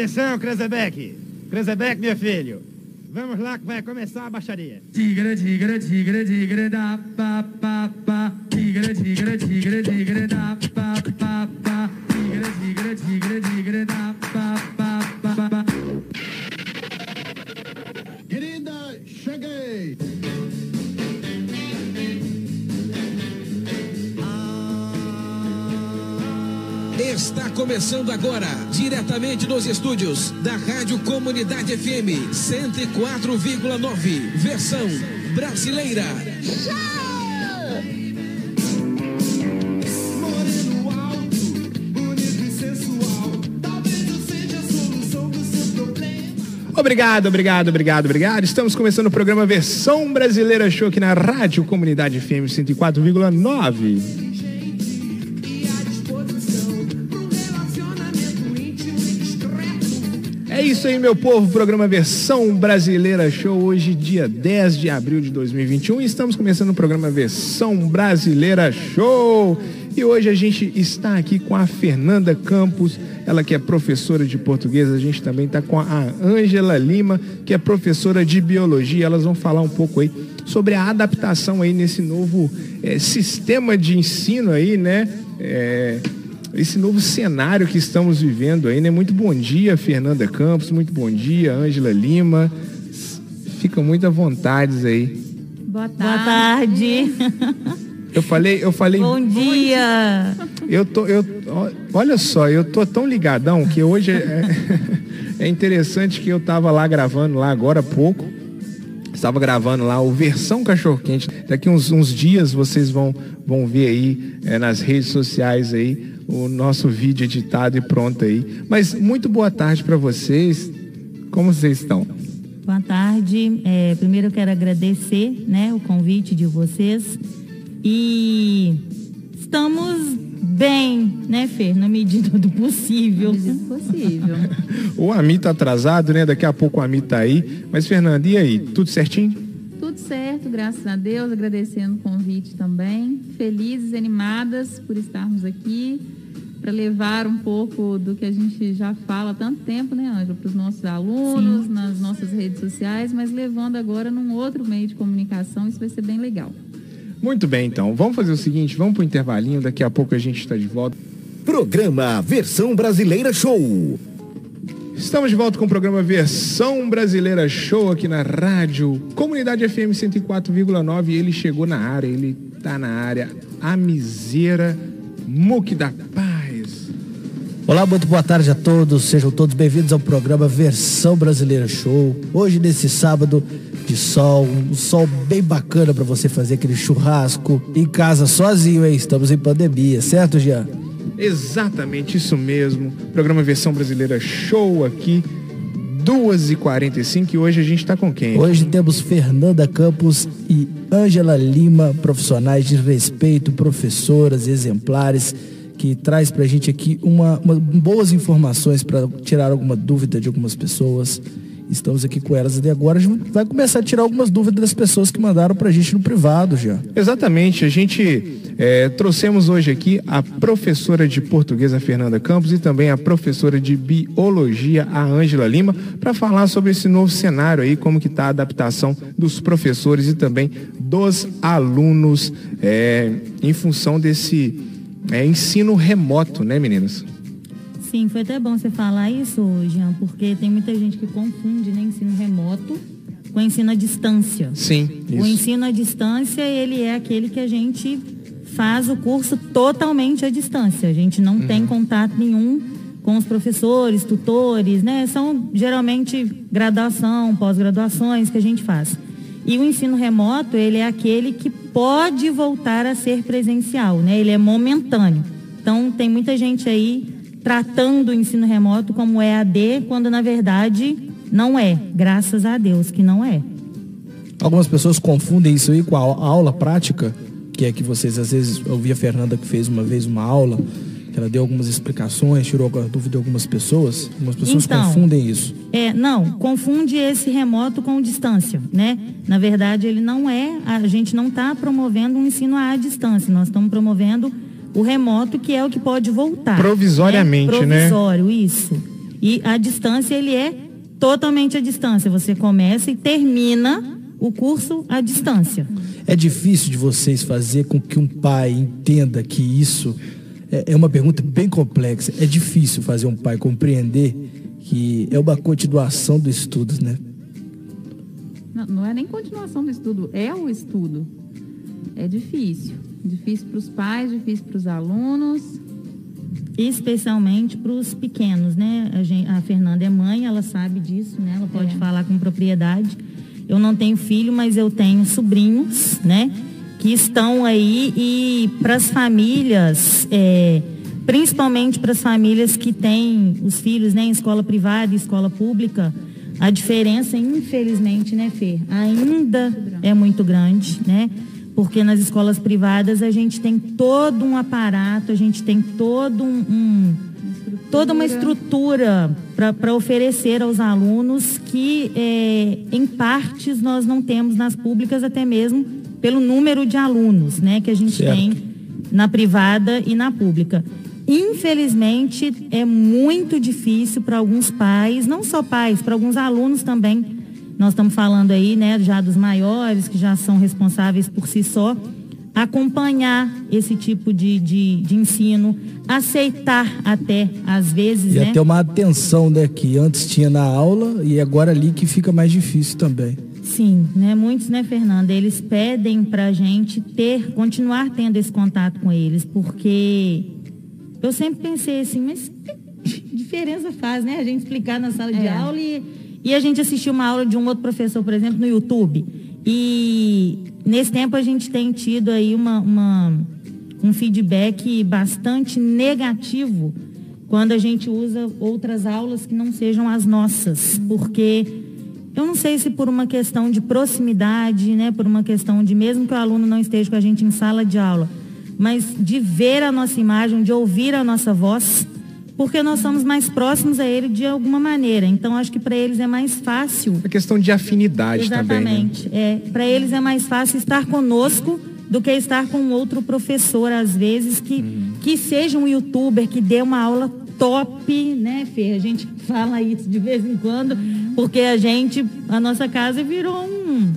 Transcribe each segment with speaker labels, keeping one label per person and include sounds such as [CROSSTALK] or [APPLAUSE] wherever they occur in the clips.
Speaker 1: Atenção, Krezebeck. Krezebeck, meu filho. Vamos lá que vai começar a baixaria.
Speaker 2: Tigre, tigre, tigre, tigre, da, pa, pa, pa. Tigre, tigre, tigre, tigre, da, pa,
Speaker 3: começando agora, diretamente dos estúdios da Rádio Comunidade FM 104,9, versão brasileira.
Speaker 4: Moreno alto, bonito e sensual. Talvez eu seja a solução do seu problema.
Speaker 5: Obrigado, obrigado, obrigado, obrigado. Estamos começando o programa Versão Brasileira Show aqui na Rádio Comunidade FM 104,9. Isso aí, meu povo. Programa Versão Brasileira Show, hoje, dia 10 de abril de 2021. E estamos começando o programa Versão Brasileira Show. E hoje a gente está aqui com a Fernanda Campos, ela que é professora de português. A gente também está com a Ângela Lima, que é professora de biologia. Elas vão falar um pouco aí sobre a adaptação aí nesse novo eh, sistema de ensino aí, né? Eh, esse novo cenário que estamos vivendo aí, né? Muito bom dia, Fernanda Campos, muito bom dia, Ângela Lima. Fica muito à vontade aí.
Speaker 6: Boa
Speaker 7: Boa tarde.
Speaker 5: Eu falei, eu falei,
Speaker 7: Bom dia.
Speaker 5: eu tô, eu, olha só, eu tô tão ligadão que hoje é, é interessante que eu tava lá gravando lá agora há pouco. Estava gravando lá o Versão Cachorro Quente. Daqui uns, uns dias vocês vão, vão ver aí é, nas redes sociais aí o nosso vídeo editado e pronto aí. Mas muito boa tarde para vocês. Como vocês estão?
Speaker 7: Boa tarde. É, primeiro eu quero agradecer né, o convite de vocês. E estamos bem, né, Fer? Na medida do possível.
Speaker 6: possível. [LAUGHS]
Speaker 5: O Ami tá atrasado, né? Daqui a pouco o Ami tá aí. Mas, Fernanda, e aí? Tudo certinho?
Speaker 6: Tudo certo, graças a Deus, agradecendo o convite também. Felizes, animadas por estarmos aqui para levar um pouco do que a gente já fala há tanto tempo, né, Ângela, para os nossos alunos, nas nossas redes sociais, mas levando agora num outro meio de comunicação, isso vai ser bem legal.
Speaker 5: Muito bem, então. Vamos fazer o seguinte, vamos pro intervalinho, daqui a pouco a gente está de volta.
Speaker 8: Programa Versão Brasileira Show.
Speaker 5: Estamos de volta com o programa Versão Brasileira Show aqui na rádio Comunidade FM 104,9 e ele chegou na área, ele tá na área, a miseira Muque da Paz.
Speaker 9: Olá, muito boa tarde a todos. Sejam todos bem-vindos ao programa Versão Brasileira Show. Hoje, nesse sábado de sol, um sol bem bacana para você fazer aquele churrasco em casa sozinho, hein? Estamos em pandemia, certo, Jean?
Speaker 5: Exatamente isso mesmo. Programa Versão Brasileira Show aqui, 2h45 e hoje a gente tá com quem?
Speaker 9: Hoje temos Fernanda Campos e Ângela Lima, profissionais de respeito, professoras exemplares, que traz pra gente aqui uma, uma- boas informações para tirar alguma dúvida de algumas pessoas. Estamos aqui com elas e agora a gente vai começar a tirar algumas dúvidas das pessoas que mandaram pra gente no privado, já.
Speaker 5: Exatamente, a gente é, trouxemos hoje aqui a professora de português, a Fernanda Campos, e também a professora de biologia, a Ângela Lima, para falar sobre esse novo cenário aí, como que está a adaptação dos professores e também dos alunos é, em função desse é, ensino remoto, né, meninas?
Speaker 7: Sim, foi até bom você falar isso, Jean, porque tem muita gente que confunde né, ensino remoto com ensino à distância.
Speaker 5: Sim,
Speaker 7: O
Speaker 5: isso.
Speaker 7: ensino à distância, ele é aquele que a gente faz o curso totalmente à distância. A gente não tem contato nenhum com os professores, tutores, né? São geralmente graduação, pós-graduações que a gente faz. E o ensino remoto, ele é aquele que pode voltar a ser presencial, né? Ele é momentâneo. Então, tem muita gente aí tratando o ensino remoto como EAD, quando na verdade não é. Graças a Deus que não é.
Speaker 9: Algumas pessoas confundem isso aí com a au- aula prática, que é que vocês às vezes eu vi a Fernanda que fez uma vez uma aula, ela deu algumas explicações, tirou a dúvida de algumas pessoas. Algumas pessoas
Speaker 7: Então.
Speaker 9: confundem isso.
Speaker 7: É, não, confunde esse remoto com distância, né? Na verdade, ele não é, a gente não está promovendo um ensino à distância, nós estamos promovendo o remoto, que é o que pode voltar.
Speaker 5: Provisoriamente, né?
Speaker 7: Provisório, isso. E a distância, ele é totalmente à distância. Você começa e termina o curso à distância.
Speaker 9: É difícil de vocês fazer com que um pai entenda que isso é, é uma pergunta bem complexa. É difícil fazer um pai compreender que é uma continuação do estudo, né?
Speaker 6: Não, não é nem continuação do estudo, é o estudo. É difícil. Difícil para os pais, difícil para os alunos.
Speaker 7: especialmente para os pequenos, né? A, gen- a Fernanda é mãe, ela sabe disso, né? Ela pode
Speaker 6: É.
Speaker 7: falar com propriedade. Eu não tenho filho, mas eu tenho sobrinhos, né? Que estão aí e para as famílias, é, principalmente para as famílias que têm os filhos né, em escola privada e escola pública, a diferença, infelizmente, né, Fê, ainda é muito grande, né? Porque nas escolas privadas a gente tem todo um aparato, a gente tem todo um, um- toda uma estrutura para oferecer aos alunos que, é, em partes, nós não temos nas públicas, até mesmo pelo número de alunos né, que a gente
Speaker 9: Certo.
Speaker 7: tem na privada e na pública. Infelizmente, é muito difícil para alguns pais, não só pais, para alguns alunos também. Nós estamos falando aí, né, já dos maiores, que já são responsáveis por si só, acompanhar esse tipo de, de, de ensino, aceitar até, às vezes,
Speaker 9: E
Speaker 7: né?
Speaker 9: até uma atenção, né, que antes tinha na aula e agora ali que fica mais difícil também.
Speaker 7: Sim, né? Muitos, né, Fernanda? Eles pedem pra gente ter, continuar tendo esse contato com eles, porque eu sempre pensei assim, mas que [LAUGHS] diferença faz, né? A gente explicar na sala de
Speaker 6: É.
Speaker 7: aula e, e a gente assistir uma aula de um outro professor, por exemplo, no YouTube. E nesse tempo a gente tem tido aí uma, uma- um feedback bastante negativo quando a gente usa outras aulas que não sejam as nossas, porque eu não sei se por uma questão de proximidade, né, por uma questão de mesmo que o aluno não esteja com a gente em sala de aula, mas de ver a nossa imagem, de ouvir a nossa voz, porque nós somos mais próximos a ele de alguma maneira. Então acho que para eles é mais fácil
Speaker 5: É questão de afinidade também. Né?
Speaker 7: Exatamente. É, para eles é mais fácil estar conosco do que estar com outro professor, às vezes, que,
Speaker 5: Uhum.
Speaker 7: que seja um youtuber, que dê uma aula top, né, Fê? A gente fala isso de vez em quando, porque a gente, a nossa casa virou um,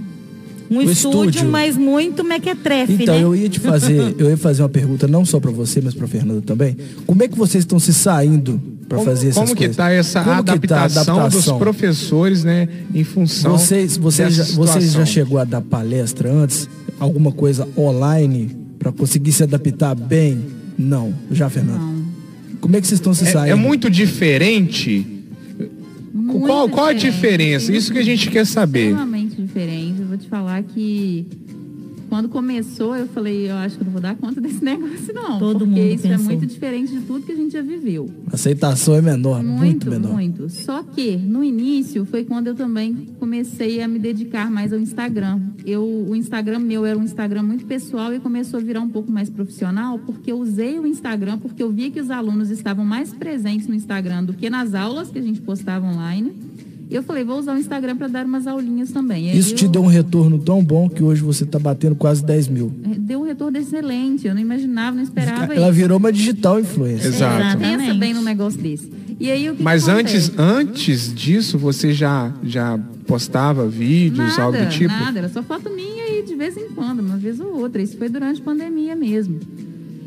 Speaker 7: um, estúdio,
Speaker 9: estúdio.
Speaker 7: mas muito mequetrefe,
Speaker 9: Então,
Speaker 7: né?
Speaker 9: eu ia te fazer, eu ia fazer uma pergunta não só para você, mas para Fernanda também. Como é que vocês estão se saindo para fazer essas
Speaker 5: como que
Speaker 9: coisas?
Speaker 5: está essa
Speaker 9: Como que tá
Speaker 5: adaptação, dos
Speaker 9: adaptação?
Speaker 5: professores, né, em função
Speaker 9: Vocês, vocês, já, vocês já chegou a dar palestra antes? Alguma coisa online para conseguir se adaptar bem? Não. Já, Fernanda?
Speaker 6: Não.
Speaker 9: Como é que vocês estão se
Speaker 5: É,
Speaker 9: saindo?
Speaker 5: é muito diferente.
Speaker 6: Muito
Speaker 5: qual qual a diferença? Isso que a gente quer saber.
Speaker 6: Extremamente diferente. Eu vou te falar que quando começou, eu falei, eu acho que não vou dar conta desse [LAUGHS] negócio, não.
Speaker 7: Todo
Speaker 6: porque
Speaker 7: mundo
Speaker 6: isso é
Speaker 7: pensou.
Speaker 6: muito diferente de tudo que a gente já viveu.
Speaker 9: A aceitação é menor, muito,
Speaker 6: Muito,
Speaker 9: menor.
Speaker 6: muito. Só que no início foi quando eu também comecei a me dedicar mais ao Instagram. Eu, o Instagram meu era um Instagram muito pessoal e começou a virar um pouco mais profissional porque eu usei o Instagram porque eu via que os alunos estavam mais presentes no Instagram do que nas aulas que a gente postava online. E eu falei, vou usar o Instagram para dar umas aulinhas também. Aí
Speaker 9: Isso te
Speaker 6: eu-
Speaker 9: deu um retorno tão bom que hoje você está batendo quase 10 mil.
Speaker 6: Deu um retorno excelente. Eu não imaginava, não esperava
Speaker 9: Ela
Speaker 6: isso.
Speaker 9: virou uma digital influencer.
Speaker 5: Exato.
Speaker 6: Pensa bem num negócio desse. E aí, o que
Speaker 5: Mas
Speaker 6: que
Speaker 5: antes, antes disso, você já, já postava vídeos,
Speaker 6: nada,
Speaker 5: algo do tipo?
Speaker 6: Nada, era só foto minha e de vez em quando, uma vez ou outra. Isso foi durante a pandemia mesmo.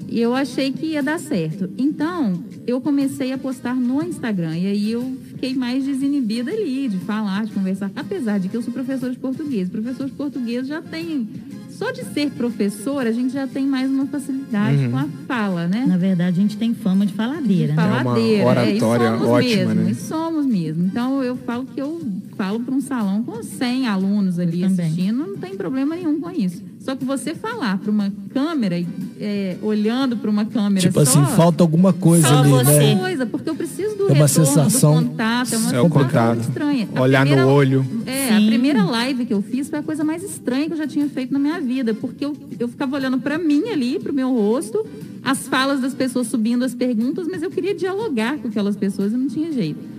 Speaker 6: E eu achei que ia dar certo. Então, eu comecei a postar no Instagram. E aí eu fiquei mais desinibida ali, de falar, de conversar. Apesar de que eu sou professora de português. Professor de português já tem. Só de ser professora, a gente já tem mais uma facilidade
Speaker 5: Uhum.
Speaker 6: com a fala, né?
Speaker 7: Na verdade, a gente tem fama de faladeira, né?
Speaker 6: faladeira.
Speaker 5: uma
Speaker 6: é, e
Speaker 5: oratória
Speaker 6: somos
Speaker 5: ótima,
Speaker 6: mesmo,
Speaker 5: né?
Speaker 6: E somos mesmo. Então eu falo que eu falo para um salão com 100 alunos ali assistindo, não tem problema nenhum com isso. Só que você falar para uma câmera, é, olhando para uma câmera
Speaker 9: Tipo
Speaker 6: só,
Speaker 9: assim, falta alguma coisa
Speaker 7: Só
Speaker 9: ali,
Speaker 7: você.
Speaker 9: né?
Speaker 6: coisa, porque eu preciso do
Speaker 9: É uma
Speaker 6: retorno,
Speaker 9: sensação-
Speaker 6: do contato, é uma
Speaker 5: É o
Speaker 6: sensação
Speaker 5: contato.
Speaker 6: estranha. A
Speaker 5: Olhar no
Speaker 6: primeira-
Speaker 5: olho.
Speaker 6: É, a
Speaker 7: Sim.
Speaker 6: primeira live que eu fiz foi a coisa mais estranha que eu já tinha feito na minha vida, porque eu, eu ficava olhando para mim ali, para o meu rosto, as falas das pessoas subindo as perguntas, mas eu queria dialogar com aquelas pessoas e não tinha jeito.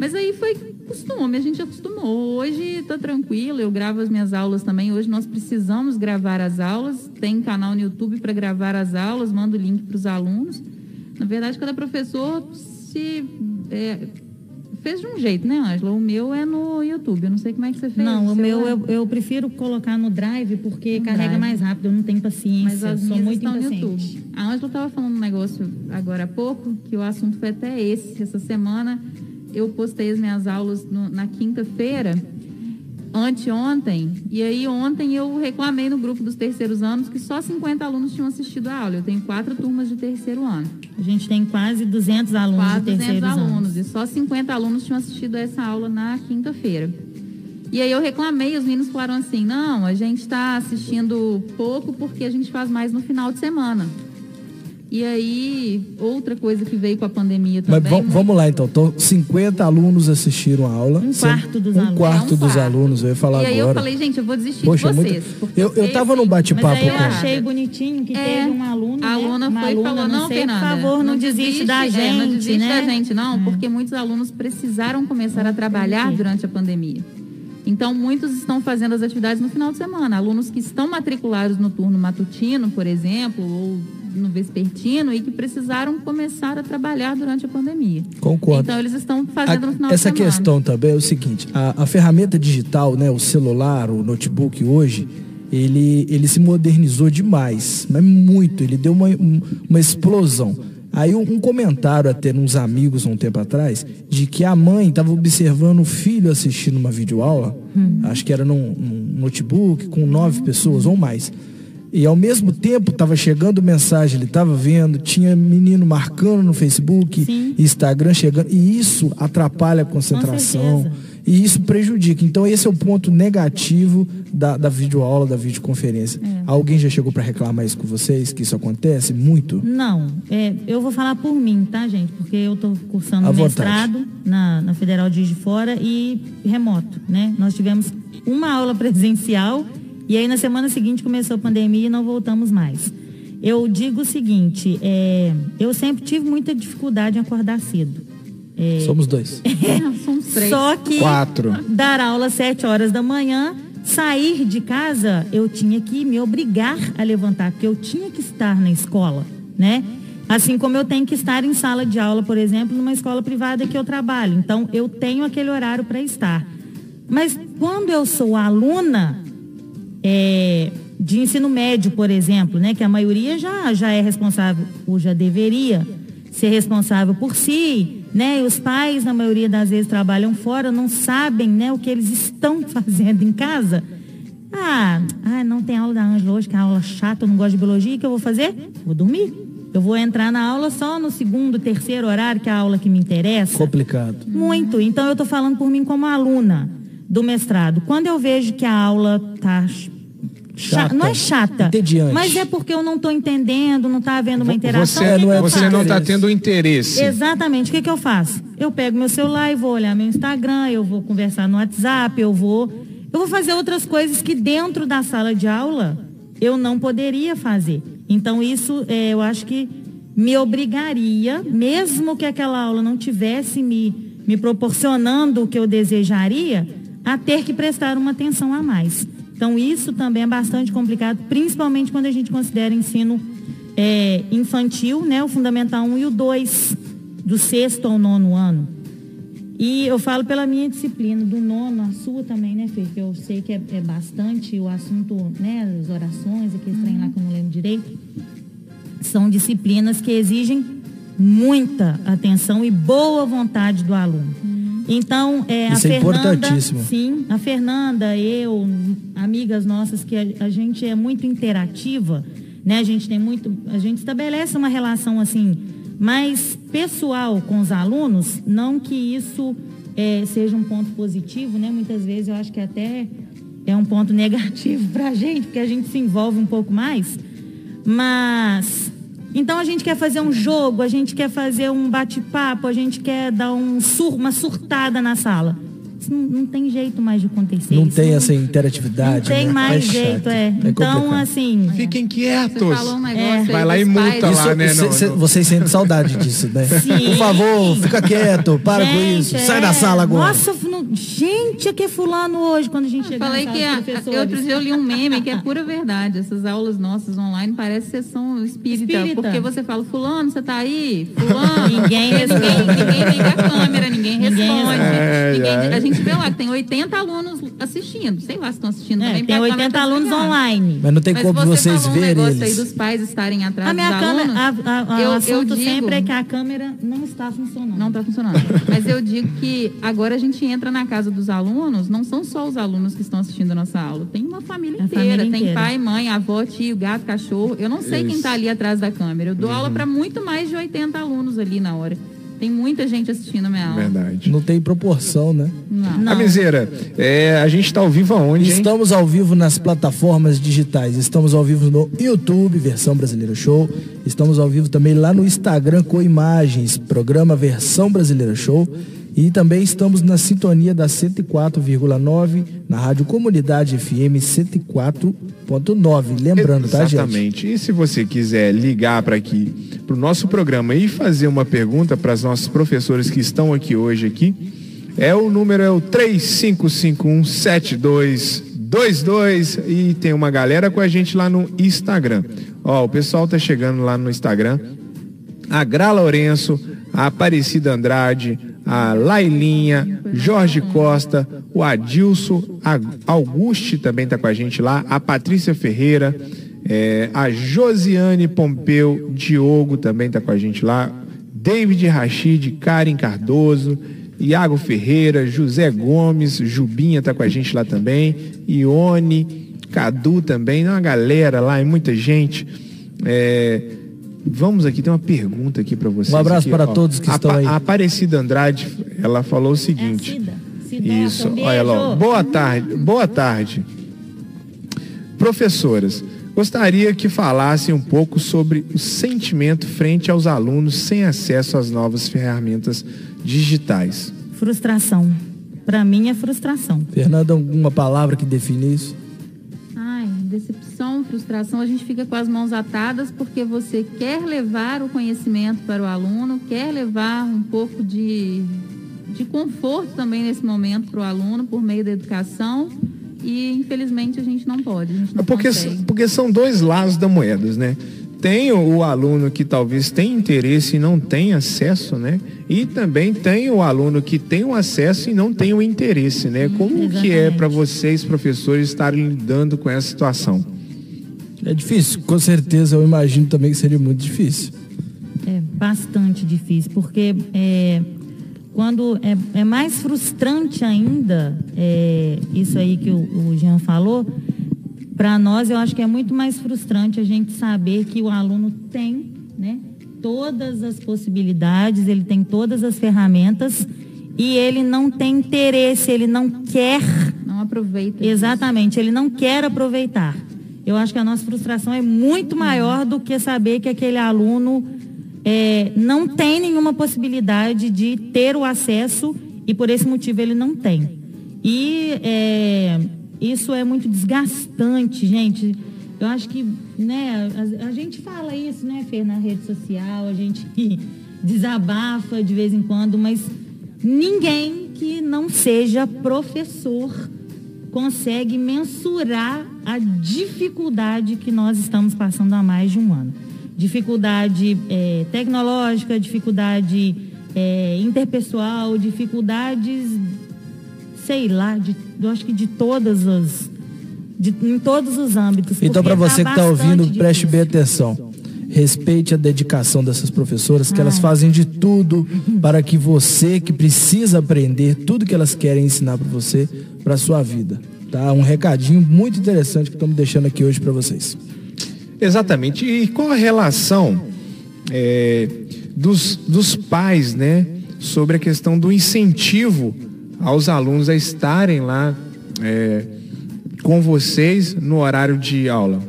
Speaker 6: Mas aí foi costume, a gente acostumou. Hoje tá tranquilo, eu gravo as minhas aulas também. Hoje nós precisamos gravar as aulas, tem canal no YouTube para gravar as aulas, mando o link para os alunos. Na verdade, cada professor se é, fez de um jeito, né, Ângela? O meu é no YouTube. Eu não sei como é que você fez.
Speaker 7: Não, o meu
Speaker 6: celular.
Speaker 7: eu, eu prefiro colocar no drive porque
Speaker 6: No
Speaker 7: carrega
Speaker 6: drive.
Speaker 7: mais rápido, eu não tenho paciência,
Speaker 6: Mas as
Speaker 7: sou muito
Speaker 6: estão no
Speaker 7: impaciente.
Speaker 6: YouTube. A Ângela estava falando um negócio agora há pouco, que o assunto foi até esse. Essa semana eu postei as minhas aulas no- na quinta-feira, anteontem, e aí ontem eu reclamei no grupo dos terceiros anos que só 50 alunos tinham assistido a aula. Eu tenho quatro turmas de terceiro ano.
Speaker 7: A gente tem quase 200 alunos
Speaker 6: Quase
Speaker 7: de
Speaker 6: 200
Speaker 7: terceiros anos.
Speaker 6: alunos, e só 50 alunos tinham assistido a essa aula na quinta-feira. E aí eu reclamei, os meninos falaram assim, não, a gente está assistindo pouco porque a gente faz mais no final de semana. E aí, outra coisa que veio com a pandemia
Speaker 9: Mas
Speaker 6: também.
Speaker 9: vam-
Speaker 6: muito-
Speaker 9: vamos lá então. Então, 50 alunos assistiram a aula.
Speaker 7: Um quarto dos
Speaker 9: um
Speaker 7: alunos.
Speaker 9: quarto
Speaker 6: É um
Speaker 9: dos
Speaker 6: quarto.
Speaker 9: alunos, eu ia falar
Speaker 6: E aí
Speaker 9: agora.
Speaker 6: eu falei, gente, eu vou desistir
Speaker 9: Poxa,
Speaker 6: de
Speaker 9: muito-
Speaker 6: vocês. porque
Speaker 9: eu, eu tava num
Speaker 7: Mas
Speaker 9: bate-papo
Speaker 7: aí eu
Speaker 9: com.
Speaker 7: achei bonitinho que
Speaker 6: É,
Speaker 7: teve um aluno,
Speaker 6: A
Speaker 7: né?
Speaker 6: aluna
Speaker 7: uma
Speaker 6: foi e
Speaker 7: aluna,
Speaker 6: falou,
Speaker 7: não
Speaker 6: não,
Speaker 7: sei,
Speaker 6: Fernanda,
Speaker 7: por favor, não, desiste da
Speaker 6: é,
Speaker 7: gente,
Speaker 6: não desiste
Speaker 7: né?
Speaker 6: da gente, não, porque muitos alunos precisaram começar a trabalhar durante a pandemia. Então, muitos estão fazendo as atividades no final de semana. Alunos que estão matriculados no turno matutino, por exemplo, ou no vespertino, e que precisaram começar a trabalhar durante a pandemia.
Speaker 9: Concordo.
Speaker 6: Então, eles estão fazendo no
Speaker 9: A-
Speaker 6: final
Speaker 9: essa
Speaker 6: de semana.
Speaker 9: questão também é o seguinte: a, a ferramenta digital, né, o celular, o notebook hoje, ele, ele se modernizou demais, mas muito. Ele deu uma, um- uma explosão. Aí um, um comentário até uns amigos há um tempo atrás de que a mãe estava observando o filho assistindo uma videoaula, acho que era num, num notebook com nove pessoas ou mais. E ao mesmo tempo estava chegando mensagem, ele estava vendo, tinha menino marcando no Facebook,
Speaker 7: Sim.
Speaker 9: Instagram chegando, e isso atrapalha a concentração. E isso prejudica. Então, esse é o ponto negativo da, da videoaula, da videoconferência.
Speaker 7: É.
Speaker 9: Alguém já chegou para reclamar isso com vocês, que isso acontece muito?
Speaker 7: Não, é, eu vou falar por mim, tá, gente? Porque eu estou cursando um
Speaker 9: vontade.
Speaker 7: mestrado na, na Federal de Juiz de Fora e remoto, né? Nós tivemos uma aula [LAUGHS] presencial e aí na semana seguinte começou a pandemia e não voltamos mais. Eu digo o seguinte, é, eu sempre tive muita dificuldade em acordar cedo. É,
Speaker 9: Somos dois. [LAUGHS]
Speaker 6: É, Somos três.
Speaker 7: Só que
Speaker 5: Quatro.
Speaker 7: dar aula às 7 horas da manhã, sair de casa, eu tinha que me obrigar a levantar, porque eu tinha que estar na escola, né? Assim como eu tenho que estar em sala de aula, por exemplo, numa escola privada que eu trabalho. Então, eu tenho aquele horário para estar. Mas quando eu sou aluna é, de ensino médio, por exemplo, né, que a maioria já, já é responsável, ou já deveria ser responsável por si, né? E os pais, na maioria das vezes, trabalham fora, não sabem né, o que eles estão [LAUGHS] fazendo em casa. Ah, ah, não tem aula da Ângela hoje, que é aula chata, eu não gosto de biologia, o que eu vou fazer? Vou dormir. Eu vou entrar na aula só no segundo, terceiro horário, que é a aula que me interessa.
Speaker 9: Complicado.
Speaker 7: Muito. Então eu estou falando por mim como aluna do mestrado. Quando eu vejo que a aula tá ch-
Speaker 9: Chata.
Speaker 7: não é chata,
Speaker 9: Entediante.
Speaker 7: mas é porque eu não estou entendendo, não está havendo uma interação.
Speaker 5: Você,
Speaker 7: que
Speaker 9: não é-
Speaker 5: você não está tendo interesse.
Speaker 7: Exatamente. O que, que eu faço? Eu pego meu celular e vou olhar meu Instagram, eu vou conversar no WhatsApp, eu vou. Eu vou fazer outras coisas que dentro da sala de aula eu não poderia fazer. Então, isso é, eu acho que me obrigaria, mesmo que aquela aula não tivesse me, me proporcionando o que eu desejaria, a ter que prestar uma atenção a mais. Então, isso também é bastante complicado, principalmente quando a gente considera ensino é, infantil, né, o Fundamental 1 e o 2, do sexto ao nono ano. E eu falo pela minha disciplina, do nono, a sua também, né, Fê? Que eu sei que é, é bastante o assunto, né, as orações, aquele trem lá que eu não lembro direito. São disciplinas que exigem muita atenção e boa vontade do aluno. Então, é,
Speaker 9: Isso
Speaker 7: a
Speaker 9: é
Speaker 7: Fernanda, sim, a Fernanda, eu, amigas nossas que a, a gente é muito interativa, né? A gente tem muito, a gente estabelece uma relação assim mais pessoal com os alunos, não que isso é, seja um ponto positivo, né? Muitas vezes eu acho que até é um ponto [LAUGHS] negativo para a gente, porque a gente se envolve um pouco mais. Mas então a gente quer fazer um jogo, a gente quer fazer um bate-papo, a gente quer dar um sur, uma surtada na sala. Isso não, não tem jeito mais de acontecer.
Speaker 9: Não
Speaker 7: Isso
Speaker 9: tem essa interatividade.
Speaker 7: Não tem
Speaker 9: né?
Speaker 7: mais
Speaker 9: chato,
Speaker 7: jeito, é.
Speaker 9: é
Speaker 7: então, assim.
Speaker 5: Fiquem
Speaker 6: Você
Speaker 5: quietos.
Speaker 6: falou um negócio
Speaker 5: Vai
Speaker 6: aí
Speaker 5: lá e multa
Speaker 6: pais.
Speaker 5: lá,
Speaker 9: Isso,
Speaker 5: né? no-
Speaker 9: cê-
Speaker 5: no-
Speaker 9: vocês sentem saudade disso, né? [LAUGHS]
Speaker 7: Sim.
Speaker 9: Por favor, fica quieto, para com
Speaker 7: Gente,
Speaker 9: isso.
Speaker 7: é.
Speaker 9: Sai da sala agora.
Speaker 7: Nossa, não- gente, aqui é fulano hoje, quando a gente chega
Speaker 6: falei que a,
Speaker 7: professores.
Speaker 6: outro dia eu li um meme que é [LAUGHS] pura verdade. Essas aulas nossas online parecem sessão espírita,
Speaker 7: Espírita.
Speaker 6: Porque você fala, fulano, você tá aí? Fulano.
Speaker 7: Ninguém
Speaker 6: ninguém, ninguém liga a câmera, ninguém responde. ninguém-. A gente vê lá que tem 80 alunos assistindo. Sei lá se estão assistindo
Speaker 7: É,
Speaker 6: também.
Speaker 7: tem
Speaker 6: porque a câmera
Speaker 7: 80
Speaker 6: tá
Speaker 7: alunos online.
Speaker 9: Mas não tem
Speaker 6: Mas
Speaker 9: como
Speaker 6: você
Speaker 9: vocês
Speaker 6: falou um
Speaker 9: verem
Speaker 6: negócio aí
Speaker 9: eles.
Speaker 6: dos pais estarem atrás
Speaker 7: A minha
Speaker 6: dos
Speaker 7: câmera,
Speaker 6: alunos.
Speaker 7: a, a, a-
Speaker 6: eu,
Speaker 7: o
Speaker 6: eu
Speaker 7: assunto
Speaker 6: digo,
Speaker 7: sempre é que a câmera não está funcionando.
Speaker 6: Não está funcionando. Mas eu digo que agora a gente entra na casa dos alunos, não são só os alunos que estão assistindo a nossa aula. Tem uma família inteira.
Speaker 7: família
Speaker 6: tem
Speaker 7: inteira.
Speaker 6: pai, mãe, avó, tio, gato, cachorro. Eu não sei quem está ali atrás da câmera. Eu dou
Speaker 5: Uhum.
Speaker 6: aula para muito mais de 80 alunos ali na hora. Tem muita gente assistindo a minha aula.
Speaker 5: Verdade.
Speaker 9: Não tem proporção, né?
Speaker 6: Não.
Speaker 7: Não.
Speaker 5: Camiseira, é, a gente tá ao vivo aonde, hein?
Speaker 9: Estamos ao vivo nas plataformas digitais. Estamos ao vivo no YouTube, versão brasileira show. Estamos ao vivo também lá no Instagram com imagens, programa versão brasileira show. E também estamos na sintonia da 104,9 na Rádio Comunidade FM 104.9. Lembrando, tá, gente?
Speaker 5: Exatamente. E se você quiser ligar para aqui, para o nosso programa e fazer uma pergunta para os nossos professores que estão aqui hoje aqui, é o número é o 35517222 e tem uma galera com a gente lá no Instagram. Ó, o pessoal tá chegando lá no Instagram. A Gra Lourenço, a Aparecida Andrade, a Lailinha, Jorge Costa, o Adilson, a Auguste também está com a gente lá, a Patrícia Ferreira, eh, a Josiane Pompeu, Diogo também está com a gente lá, David Rachid, Karen Cardoso, Iago Ferreira, José Gomes, Jubinha está com a gente lá também, Ione, Cadu também, uma galera lá, é muita gente. É, Vamos aqui, tem uma pergunta aqui para vocês.
Speaker 9: Um abraço
Speaker 5: aqui,
Speaker 9: para
Speaker 5: ó.
Speaker 9: todos que
Speaker 5: A
Speaker 9: estão aí.
Speaker 5: A Aparecida Andrade, ela falou o
Speaker 7: É
Speaker 5: seguinte.
Speaker 7: Cida. Cidoca,
Speaker 5: Isso,
Speaker 7: um
Speaker 5: olha lá. Boa tarde, boa tarde. Professoras, gostaria que falassem um pouco sobre o sentimento frente aos alunos sem acesso às novas ferramentas digitais.
Speaker 7: Frustração. Para mim é frustração.
Speaker 9: Fernanda, alguma palavra que define isso?
Speaker 6: Decepção, frustração, a gente fica com as mãos atadas porque você quer levar o conhecimento para o aluno, quer levar um pouco de, de conforto também nesse momento para o aluno por meio da educação e infelizmente a gente não pode, a gente não
Speaker 5: Porque, porque são dois lados da moeda, né? Tem o, aluno que talvez tenha interesse e não tem acesso, né? E também tem o aluno que tem o acesso e não tem o interesse, né? Como que é
Speaker 7: exatamente.
Speaker 5: para vocês, professores, estarem lidando com essa situação?
Speaker 9: É difícil, com certeza eu imagino também que seria muito difícil.
Speaker 7: É bastante difícil, porque é, quando é, é mais frustrante ainda, é, isso aí que o, o Jean falou, para nós eu acho que é muito mais frustrante a gente saber que o aluno tem né, todas as possibilidades, ele tem todas as ferramentas e ele não tem interesse, ele não quer
Speaker 6: Não aproveita.
Speaker 7: Exatamente, ele não quer aproveitar. Eu acho que a nossa frustração é muito maior do que saber que aquele aluno é, não tem nenhuma possibilidade de ter o acesso e por esse motivo ele não tem. E é, isso é muito desgastante, gente. Eu acho que né, a, a gente fala isso, né, Fer, na rede social, a gente [LAUGHS] desabafa de vez em quando, mas ninguém que não seja professor consegue mensurar a dificuldade que nós estamos passando há mais de um ano. Dificuldade eh, tecnológica, dificuldade eh, interpessoal, dificuldades, sei lá, de, eu acho que de todas as. de- em todos os âmbitos.
Speaker 9: Então, para você que está ouvindo, preste
Speaker 7: difícil.
Speaker 9: bem atenção. Respeite a dedicação dessas professoras, que elas
Speaker 7: Ai.
Speaker 9: fazem de tudo para que você, que precisa aprender tudo que elas querem ensinar para você, para sua vida. Tá? Um recadinho muito interessante que estamos deixando aqui hoje para vocês.
Speaker 5: Exatamente. E qual a relação é, dos, dos pais, né, sobre a questão do incentivo aos alunos a estarem lá é, com vocês no horário de aula?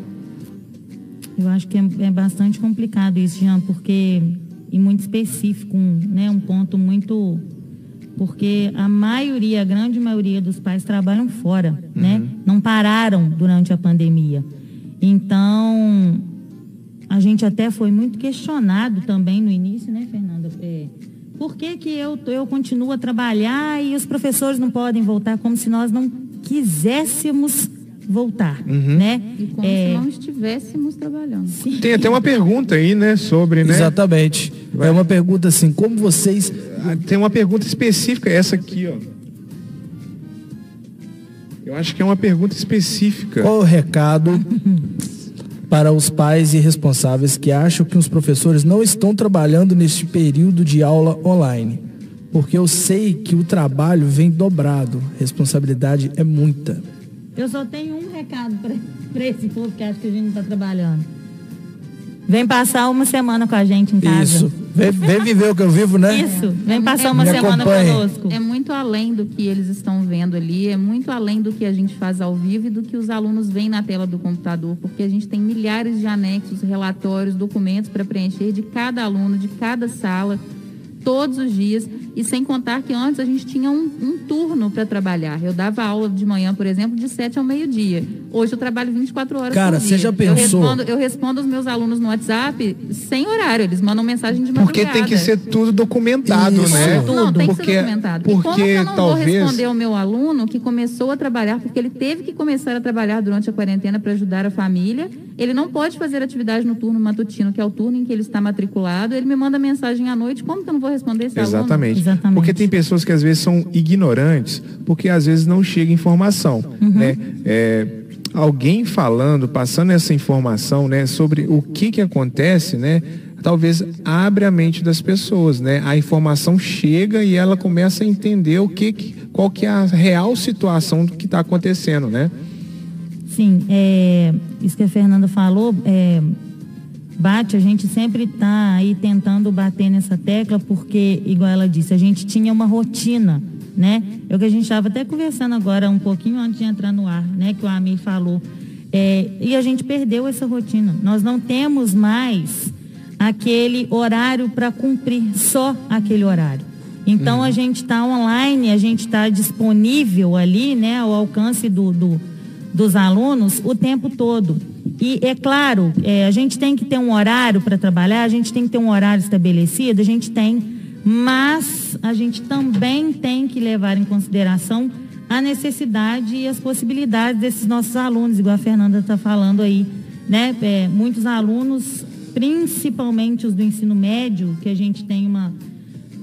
Speaker 7: Eu acho que é, é bastante complicado isso, Jean, porque, e muito específico, um, né, um ponto muito porque a maioria, a grande maioria dos pais trabalham fora, né? Não pararam durante a pandemia. Então, a gente até foi muito questionado também no início, né, Fernanda? É, por que, que eu, eu continuo a trabalhar e os professores não podem voltar como se nós não quiséssemos voltar, né?
Speaker 6: E como
Speaker 7: É,
Speaker 6: se não estivéssemos trabalhando.
Speaker 5: Tem até uma pergunta aí, né, sobre, né?
Speaker 9: Exatamente. É uma pergunta assim, como vocês.
Speaker 5: Ah, Tem uma pergunta específica, essa aqui, ó. Eu acho que é uma pergunta específica.
Speaker 9: Qual o recado [LAUGHS] para os pais e responsáveis que acham que os professores não estão trabalhando neste período de aula online? Porque eu sei que o trabalho vem dobrado, responsabilidade é muita.
Speaker 7: Eu só tenho um recado para esse povo que acha que a gente não está trabalhando. Vem passar uma semana com a gente em casa.
Speaker 9: Isso. Vem, vem viver o que eu vivo, né?
Speaker 7: Isso. Vem
Speaker 6: É-
Speaker 7: passar
Speaker 6: é-
Speaker 7: uma semana
Speaker 9: acompanhe.
Speaker 7: conosco.
Speaker 6: É muito além do que eles estão vendo ali, é muito além do que a gente faz ao vivo e do que os alunos veem na tela do computador, porque a gente tem milhares de anexos, relatórios, documentos para preencher de cada aluno, de cada sala, todos os dias. E sem contar que antes a gente tinha um, um turno para trabalhar. Eu dava aula de manhã, por exemplo, de 7 ao meio-dia. Hoje eu trabalho 24 horas
Speaker 9: Cara,
Speaker 6: por
Speaker 9: você
Speaker 6: dia.
Speaker 9: já
Speaker 6: Eu
Speaker 9: pensou?
Speaker 6: respondo, eu respondo os meus alunos no WhatsApp sem horário, eles mandam mensagem de
Speaker 5: Porque
Speaker 6: madrugada.
Speaker 5: tem que ser tudo documentado,
Speaker 9: Isso.
Speaker 5: né?
Speaker 6: Não, tem que
Speaker 5: porque,
Speaker 6: ser documentado.
Speaker 5: Porque
Speaker 6: e como que eu não
Speaker 5: talvez.
Speaker 6: vou responder ao meu aluno que começou a trabalhar, porque ele teve que começar a trabalhar durante a quarentena para ajudar a família, ele não pode fazer atividade no turno matutino, que é o turno em que ele está matriculado, ele me manda mensagem à noite, como que eu não vou responder esse aluno?
Speaker 5: Exatamente.
Speaker 7: Exatamente.
Speaker 5: Porque tem pessoas que às vezes são ignorantes, porque às vezes não chega informação, né? É, alguém falando, passando essa informação, né, sobre o que que acontece, né? Talvez abre a mente das pessoas, né? A informação chega e ela começa a entender o que, que qual que é a real situação do que está acontecendo, né?
Speaker 7: Sim, é, isso que a Fernanda falou, é, bate, a gente sempre está aí tentando bater nessa tecla, porque, igual ela disse, a gente tinha uma rotina, né? É o que a gente estava até conversando agora, um pouquinho antes de entrar no ar, né? Que o Amir falou. É, e a gente perdeu essa rotina. Nós não temos mais aquele horário para cumprir, só aquele horário. Então a gente está online, a gente está disponível ali, né, ao alcance do, do- dos alunos o tempo todo. E é claro, é, a gente tem que ter um horário para trabalhar, a gente tem que ter um horário estabelecido, a gente tem, mas a gente também tem que levar em consideração a necessidade e as possibilidades desses nossos alunos, igual a Fernanda está falando aí, né? É, muitos alunos, principalmente os do ensino médio, que a gente tem uma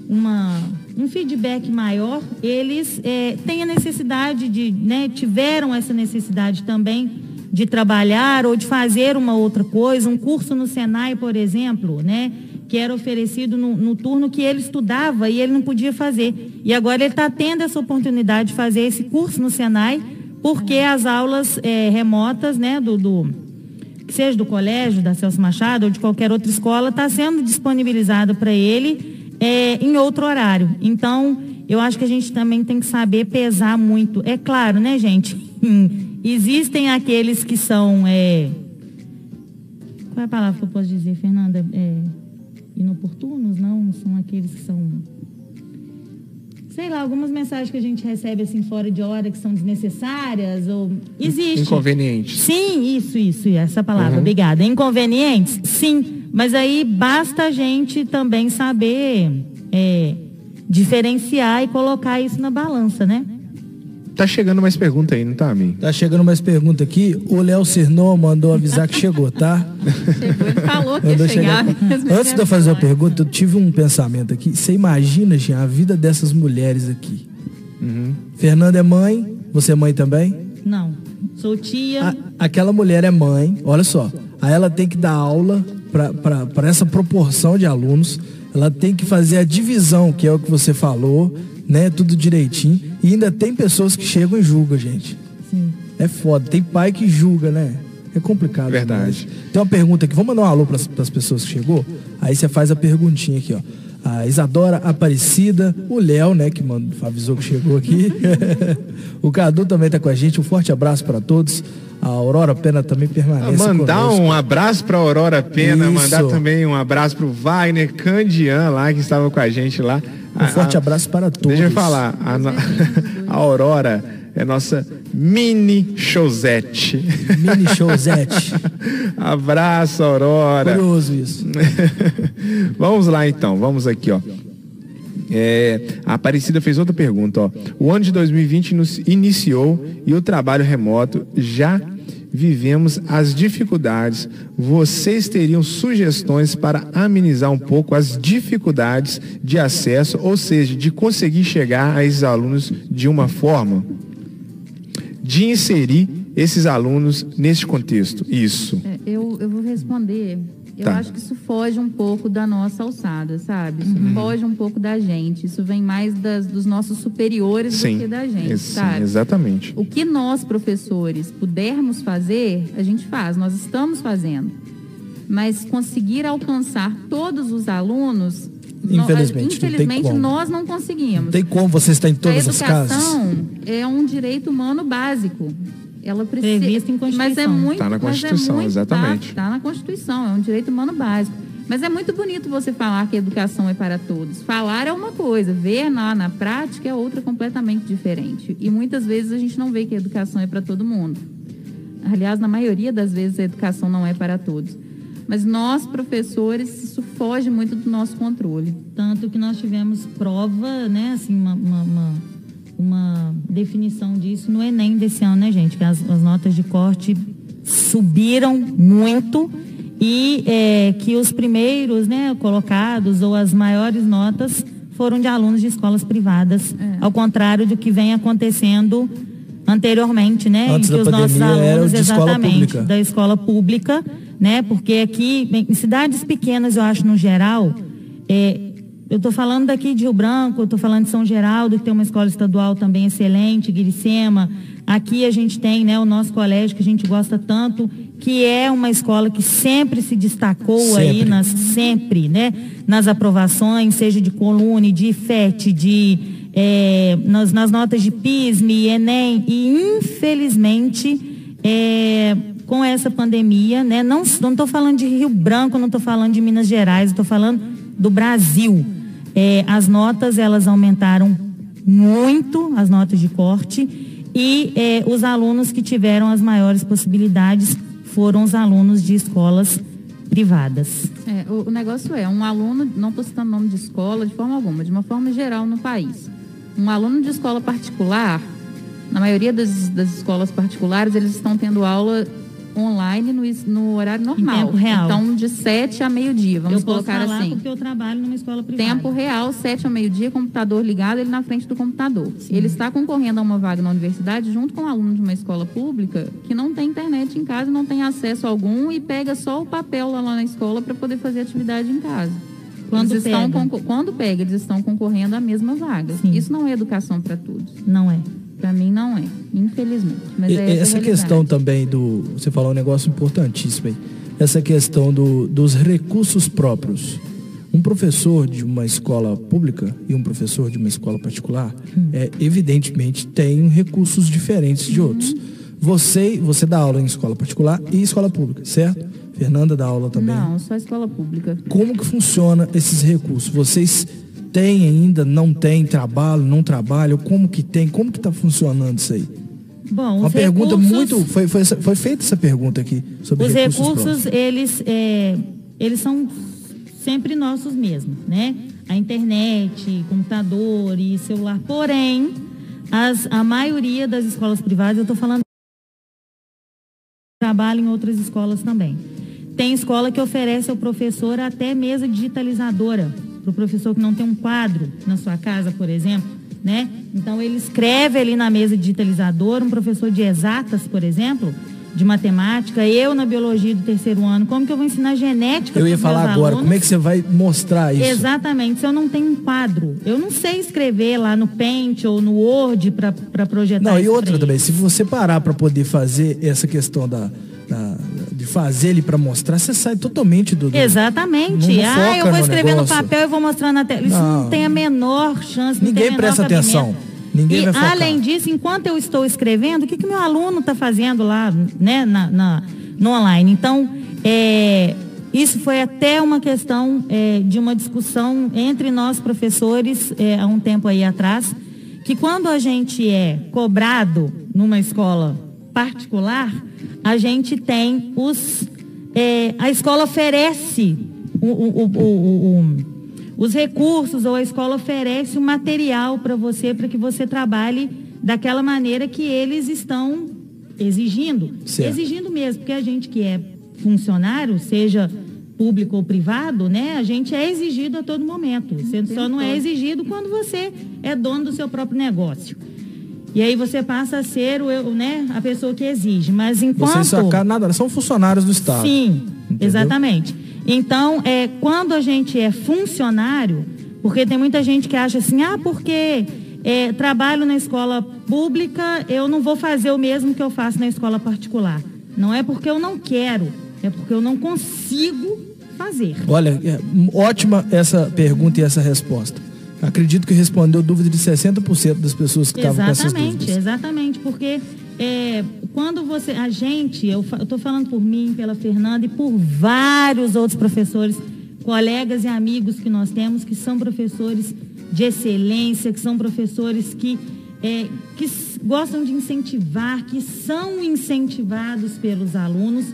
Speaker 7: uma, um feedback maior, eles é, têm a necessidade de, né, tiveram essa necessidade também de trabalhar ou de fazer uma outra coisa, um curso no Senai, por exemplo, né, que era oferecido no, no turno que ele estudava e ele não podia fazer. E agora ele está tendo essa oportunidade de fazer esse curso no Senai, porque as aulas é, remotas, né, do, do que seja do colégio, da Celso Machado ou de qualquer outra escola, está sendo disponibilizado para ele é, em outro horário. Então, eu acho que a gente também tem que saber pesar muito. É claro, né, gente? Existem aqueles que são. é, Qual é a palavra que eu posso dizer, Fernanda? É, inoportunos? Não, são aqueles que são. Sei lá, algumas mensagens que a gente recebe assim fora de hora que são desnecessárias ou existe.
Speaker 5: Inconvenientes.
Speaker 7: Sim, isso, isso, essa palavra, obrigada. Inconvenientes? Sim, mas aí basta a gente também saber é, diferenciar e colocar isso na balança, né?
Speaker 5: Tá chegando mais pergunta aí, não tá, amigo?
Speaker 9: Tá chegando mais pergunta aqui. O Léo Cirnon mandou avisar que chegou, tá?
Speaker 6: Chegou, ele falou que ia chegar.
Speaker 9: Antes de eu fazer uma
Speaker 6: agora.
Speaker 9: pergunta, eu tive um pensamento aqui. Você imagina, Jean, a vida dessas mulheres aqui. Fernanda é mãe, você é mãe também?
Speaker 7: Não, sou tia.
Speaker 9: A- aquela mulher é mãe, olha só. Aí ela tem que dar aula para essa proporção de alunos. Ela tem que fazer a divisão, que é o que você falou, né? Tudo direitinho. E ainda tem pessoas que chegam e julgam, gente.
Speaker 7: Sim.
Speaker 9: É foda. Tem pai que julga, né? É complicado.
Speaker 5: Verdade.
Speaker 9: demais. Tem uma pergunta aqui. Vamos mandar um alô para as pessoas que chegou? Aí você faz a perguntinha aqui, ó. A Isadora Aparecida, o Léo, né, que mandou, avisou que chegou aqui. [LAUGHS] o Cadu também tá com a gente. Um forte abraço para todos. A Aurora Pena também permanece
Speaker 5: Mandar
Speaker 9: conosco.
Speaker 5: um abraço pra Aurora Pena,
Speaker 9: Isso.
Speaker 5: mandar também um abraço pro Wagner Candian lá, que estava com a gente lá.
Speaker 9: Um forte abraço para todos.
Speaker 5: Deixa eu falar, a, [LAUGHS] a Aurora é nossa mini showzete.
Speaker 9: Mini showzete. [LAUGHS]
Speaker 5: abraço, Aurora.
Speaker 9: Curioso isso.
Speaker 5: Vamos lá então, vamos aqui, ó. É, a Aparecida fez outra pergunta, ó. O ano de 2020 nos iniciou e o trabalho remoto já vivemos as dificuldades. Vocês teriam sugestões para amenizar um pouco as dificuldades de acesso, ou seja, de conseguir chegar a esses alunos de uma forma de inserir esses alunos nesse contexto? Isso.
Speaker 6: É, eu, eu vou responder. Eu
Speaker 5: Tá.
Speaker 6: acho que isso foge um pouco da nossa alçada, sabe? Isso
Speaker 5: Uhum.
Speaker 6: foge um pouco da gente. Isso vem mais das- dos nossos superiores
Speaker 5: Sim,
Speaker 6: do que da gente,
Speaker 5: ex-
Speaker 6: sabe?
Speaker 5: exatamente.
Speaker 6: O que nós, professores, pudermos fazer, a gente faz, nós estamos fazendo. Mas conseguir alcançar todos os alunos,
Speaker 9: Infelizmente, não
Speaker 6: infelizmente
Speaker 9: como.
Speaker 6: nós não conseguimos.
Speaker 9: Não tem como você estar em
Speaker 6: A
Speaker 9: todas as casas.
Speaker 6: educação é um direito humano básico. Ela precisa.
Speaker 7: Em
Speaker 6: Mas é
Speaker 7: Constituição.
Speaker 6: muito.
Speaker 5: Tá na
Speaker 6: mas é
Speaker 5: Constituição,
Speaker 6: muito-
Speaker 5: exatamente.
Speaker 6: Tá, tá na Constituição, é um direito humano básico. Mas é muito bonito você falar que a educação é para todos. Falar é uma coisa, ver na, na prática é outra completamente diferente. E muitas vezes a gente não vê que a educação é para todo mundo. Aliás, na maioria das vezes a educação não é para todos. Mas nós, professores, isso foge muito do nosso controle.
Speaker 7: Tanto que nós tivemos prova, né, assim, uma, uma, uma, uma definição disso no Enem desse ano, né, gente? Que as, as notas de corte subiram muito e é, que os primeiros, né, colocados ou as maiores notas foram de alunos de escolas privadas, ao contrário do que vem acontecendo anteriormente, né?
Speaker 9: Antes
Speaker 7: em que
Speaker 9: da
Speaker 7: os nossos alunos
Speaker 9: escola
Speaker 7: exatamente
Speaker 9: pública.
Speaker 7: da escola pública, né? Porque aqui, bem, em cidades pequenas, eu acho, no geral, é, eu estou falando daqui de Rio Branco, estou falando de São Geraldo, que tem uma escola estadual também excelente, Guiricema. Aqui a gente tem né, o nosso colégio, que a gente gosta tanto, que é uma escola que sempre se destacou aí,
Speaker 9: Sempre.
Speaker 7: nas, sempre, né? Nas aprovações, seja de colune, de IFET, de, é, nas, nas notas de PISME, Enem, e infelizmente é, com essa pandemia, né? Não estou falando de Rio Branco, não estou falando de Minas Gerais, estou falando do Brasil. É, as notas elas aumentaram muito, as notas de corte, e é, os alunos que tiveram as maiores possibilidades foram os alunos de escolas privadas.
Speaker 6: É, o, o negócio é, um aluno, não estou citando nome de escola de forma alguma, de uma forma geral no país. Um aluno de escola particular, na maioria das, das escolas particulares, eles estão tendo aula online no, no horário normal.
Speaker 7: tempo real.
Speaker 6: Então, de 7 a meio-dia, vamos
Speaker 7: eu posso
Speaker 6: colocar
Speaker 7: falar
Speaker 6: assim.
Speaker 7: porque eu trabalho numa escola privada.
Speaker 6: Tempo real, 7 ao meio-dia, computador ligado, ele na frente do computador. Ele está concorrendo a uma vaga na universidade junto com um aluno de uma escola pública que não tem internet em casa, não tem acesso algum e pega só o papel lá na escola para poder fazer atividade em casa.
Speaker 7: Quando
Speaker 6: eles estão
Speaker 7: pega.
Speaker 6: concor- quando pega, eles estão concorrendo à mesma vaga.
Speaker 7: Sim.
Speaker 6: Isso não é educação para todos.
Speaker 7: Não é.
Speaker 6: Para mim não é, infelizmente. Mas é
Speaker 9: essa
Speaker 6: essa
Speaker 9: questão também do. Você falou um negócio importantíssimo aí. Essa questão do, dos recursos próprios. Um professor de uma escola pública e um professor de uma escola particular, é, evidentemente, tem recursos diferentes de outros. Você, você dá aula em escola particular e escola pública, certo? Fernanda dá aula também.
Speaker 6: Não, só escola pública.
Speaker 9: Como que funciona esses recursos? Vocês têm ainda, não têm, trabalho, não trabalham? Como que tem? Como que está funcionando isso aí?
Speaker 7: Bom,
Speaker 9: Uma pergunta
Speaker 7: recursos-
Speaker 9: muito. Foi, foi, foi feita essa pergunta aqui sobre
Speaker 7: Os
Speaker 9: recursos.
Speaker 7: recursos, eles, é, eles são sempre nossos mesmo, né? A internet, computador e celular. Porém, as, a maioria das escolas privadas, eu estou falando trabalho em outras escolas também. Tem escola que oferece ao professor até mesa digitalizadora, para o professor que não tem um quadro na sua casa, por exemplo, né? Então ele escreve ali na mesa digitalizadora, um professor de exatas, por exemplo, de matemática, eu na biologia do terceiro ano, como que eu vou ensinar genética
Speaker 9: Eu ia falar agora,
Speaker 7: alunos?
Speaker 9: como é que você vai mostrar isso?
Speaker 7: Exatamente, se eu não tenho um quadro, eu não sei escrever lá no Paint ou no Word para projetar
Speaker 9: Não, e outra também, se você parar para poder fazer essa questão da- de fazer ele para mostrar, você sai totalmente do. do-
Speaker 7: Exatamente. Ah, eu vou
Speaker 9: no
Speaker 7: escrever no
Speaker 9: negócio.
Speaker 7: papel e vou mostrar na tela. Isso não,
Speaker 9: Não.
Speaker 7: tem a menor chance.
Speaker 9: Ninguém presta atenção. Ninguém
Speaker 7: e, além disso, enquanto eu estou escrevendo, o que, que meu aluno está fazendo lá né, na, na- no online? Então, é, isso foi até uma questão é, de uma discussão entre nós professores é, há um tempo aí atrás, que quando a gente é cobrado numa escola particular, a gente tem os. é, a escola oferece o- o- o- o- o- os recursos ou a escola oferece o material para você, para que você trabalhe daquela maneira que eles estão exigindo.
Speaker 9: Certo.
Speaker 7: Exigindo mesmo, porque a gente que é funcionário, seja público ou privado, né, a gente é exigido a todo momento. Você só não é exigido quando você é dono do seu próprio negócio. E aí você passa a ser o, eu- né, a pessoa que exige. Mas enquanto...
Speaker 9: Vocês sacaram nada, são funcionários do Estado.
Speaker 7: Sim,
Speaker 9: Entendeu?
Speaker 7: exatamente. Então, é, quando a gente é funcionário, porque tem muita gente que acha assim, ah, porque é, trabalho na escola pública, eu não vou fazer o mesmo que eu faço na escola particular. Não é porque eu não quero, é porque eu não consigo fazer.
Speaker 9: Olha, é, ótima essa pergunta e essa resposta. Acredito que respondeu dúvida de 60% das pessoas que estavam com essas
Speaker 7: Exatamente,
Speaker 9: dúvidas.
Speaker 7: exatamente, porque é, quando você, a gente, eu estou falando por mim, pela Fernanda e por vários outros professores, colegas e amigos que nós temos, que são professores de excelência, que são professores que, é, que gostam de incentivar, que são incentivados pelos alunos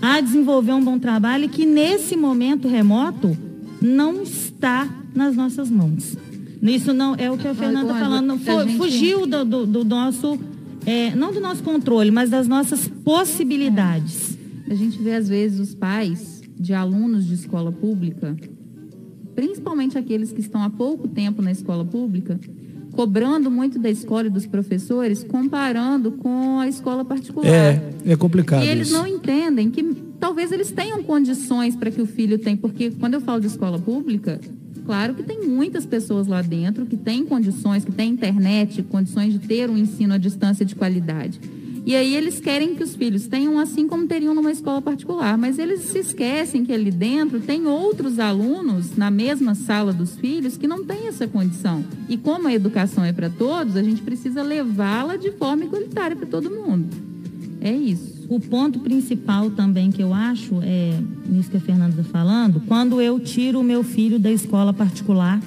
Speaker 7: a desenvolver um bom trabalho e que nesse momento remoto não está nas nossas mãos. Isso não é o que a Fernanda está falando. foi- Fugiu do, do- do nosso, é, não do nosso controle, mas das nossas possibilidades.
Speaker 6: A gente vê, às vezes, os pais de alunos de escola pública, principalmente aqueles que estão há pouco tempo na escola pública, cobrando muito da escola e dos professores, comparando com a escola particular.
Speaker 9: É, é complicado
Speaker 6: E eles
Speaker 9: isso.
Speaker 6: não entendem que talvez eles tenham condições para que o filho tenha, porque quando eu falo de escola pública, claro que tem muitas pessoas lá dentro que têm condições, que têm internet, condições de ter um ensino à distância de qualidade. E aí eles querem que os filhos tenham assim como teriam numa escola particular, mas eles se esquecem que ali dentro tem outros alunos na mesma sala dos filhos que não têm essa condição. E como a educação é para todos, a gente precisa levá-la de forma igualitária para todo mundo. É isso.
Speaker 7: O ponto principal também que eu acho, é nisso que a Fernanda está falando, quando eu tiro o meu filho da escola particular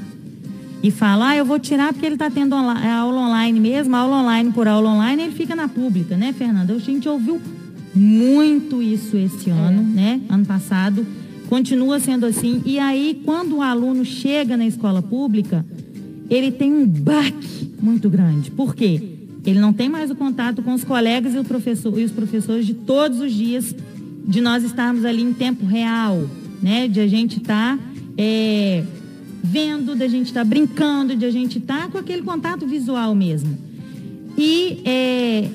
Speaker 7: e falo, ah, eu vou tirar porque ele está tendo é aula online mesmo, aula online por aula online, ele fica na pública, né, Fernanda? A gente ouviu muito isso esse ano, né? Ano passado. Continua sendo assim. E aí, quando o aluno chega na escola pública, ele tem um baque muito grande. Por quê? Ele não tem mais o contato com os colegas e, professor, e os professores de todos os dias, de nós estarmos ali em tempo real, né? De a gente estar vendo, da gente estar brincando, de a gente estar com aquele contato visual mesmo. E é,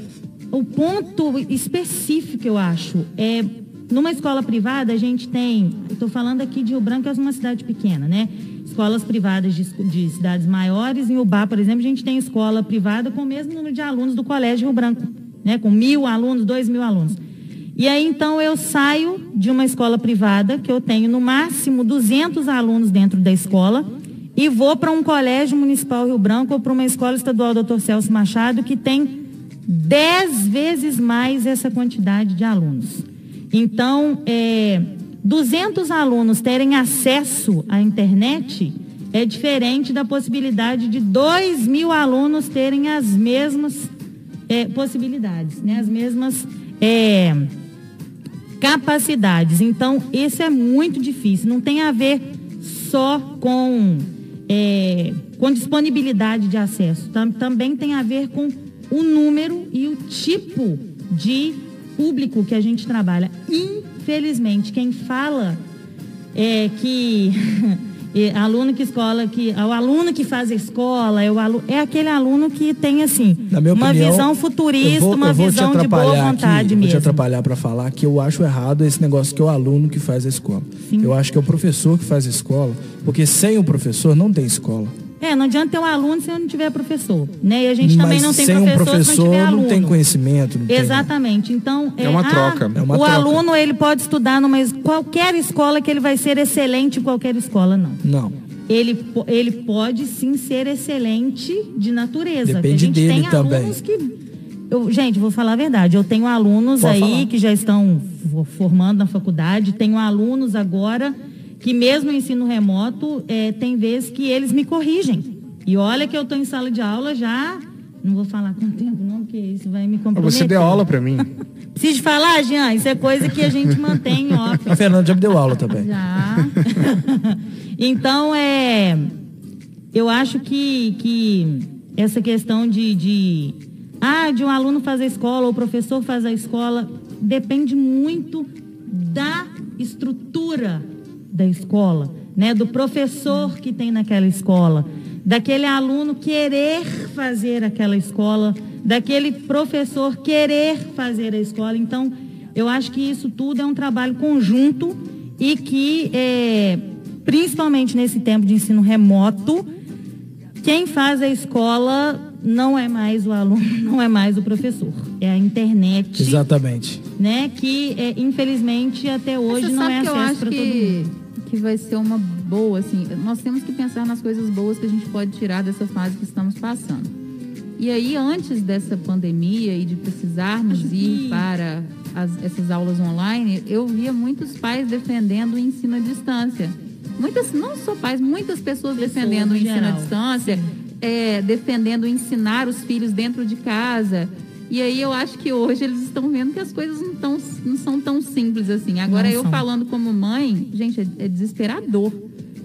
Speaker 7: o ponto específico, eu acho, é numa escola privada a gente tem, estou falando aqui de Rio Branco, é uma cidade pequena, né? Escolas privadas de, de cidades maiores, em Ubá, por exemplo, a gente tem escola privada com o mesmo número de alunos do Colégio Rio Branco, né? Com mil alunos, dois mil alunos. E aí, então, eu saio de uma escola privada, que eu tenho no máximo 200 alunos dentro da escola, e vou para um colégio municipal Rio Branco ou para uma escola estadual Dr. Celso Machado, que tem 10 vezes mais essa quantidade de alunos. Então, é, 200 alunos terem acesso à internet é diferente da possibilidade de 2 mil alunos terem as mesmas é, possibilidades, né? as mesmas é, capacidades. Então, isso é muito difícil. Não tem a ver só com, é, com disponibilidade de acesso. Tam- também tem a ver com o número e o tipo de público que a gente trabalha. Infelizmente, quem fala é que é, [LAUGHS] aluno que escola que é o aluno que faz a escola é o alu, é aquele aluno que tem assim uma
Speaker 9: opinião,
Speaker 7: visão futurista,
Speaker 9: vou-
Speaker 7: uma visão de boa vontade
Speaker 9: aqui, eu Vou te
Speaker 7: mesmo.
Speaker 9: atrapalhar para falar que eu acho errado esse negócio que é o aluno que faz a escola.
Speaker 7: Sim.
Speaker 9: Eu acho que é o professor que faz a escola, porque sem o professor não tem escola.
Speaker 7: É, não adianta ter um aluno se não tiver professor, né? E a gente também
Speaker 9: Mas
Speaker 7: não tem
Speaker 9: sem um
Speaker 7: professor, se não
Speaker 9: professor
Speaker 7: tiver
Speaker 9: não
Speaker 7: aluno.
Speaker 9: tem conhecimento. Não tem-
Speaker 7: Exatamente. Então
Speaker 5: É uma
Speaker 7: ah,
Speaker 5: troca.
Speaker 9: É uma
Speaker 7: o
Speaker 9: troca.
Speaker 7: aluno ele pode estudar numa qualquer escola que ele vai ser excelente em qualquer escola, não.
Speaker 9: Não.
Speaker 7: Ele, ele pode sim ser excelente de natureza.
Speaker 9: Depende
Speaker 7: a gente
Speaker 9: dele
Speaker 7: tem
Speaker 9: também.
Speaker 7: alunos que. eu- gente, vou falar a verdade. Eu tenho alunos
Speaker 9: Pode
Speaker 7: aí
Speaker 9: falar.
Speaker 7: que já estão fo- formando na faculdade, tenho alunos agora que, mesmo ensino remoto, eh, tem vezes que eles me corrigem. E olha que eu estou em sala de aula já. Não vou falar com tempo, não, porque isso vai me comprometer.
Speaker 5: Você deu aula pra mim. [LAUGHS]
Speaker 7: Precisa de falar, Jean? Isso é coisa que a gente mantém [LAUGHS] off.
Speaker 9: A Fernanda já me deu aula também.
Speaker 7: Já. [LAUGHS] então, é. Eu acho que, que essa questão de, de. Ah, de um aluno fazer a escola ou o professor fazer a escola depende muito da estrutura da escola, né? Do professor que tem naquela escola, daquele aluno querer fazer aquela escola, daquele professor querer fazer a escola. Então, eu acho que isso tudo é um trabalho conjunto e que, é, principalmente nesse tempo de ensino remoto, quem faz a escola não é mais o aluno, [LAUGHS] não é mais o professor. É a internet,
Speaker 9: Exatamente.
Speaker 7: né? Que é, infelizmente até hoje
Speaker 6: Você
Speaker 7: não
Speaker 6: sabe
Speaker 7: é
Speaker 6: que eu
Speaker 7: acesso
Speaker 6: acho
Speaker 7: para todo
Speaker 6: que,
Speaker 7: mundo.
Speaker 6: que vai ser uma boa, assim. Nós temos que pensar nas coisas boas que a gente pode tirar dessa fase que estamos passando. E aí, antes dessa pandemia e de precisarmos
Speaker 7: Acho
Speaker 6: ir
Speaker 7: que-
Speaker 6: para as- essas aulas online, eu via muitos pais defendendo o ensino à distância. Muitas, não só pais, muitas pessoas,
Speaker 7: Pessoas
Speaker 6: defendendo o ensino à distância, é, defendendo ensinar os filhos dentro de casa. E aí eu acho que hoje eles estão vendo que as coisas não, tão, não são tão simples assim. Agora
Speaker 7: Não
Speaker 6: eu
Speaker 7: são.
Speaker 6: falando como mãe, gente, é, é desesperador.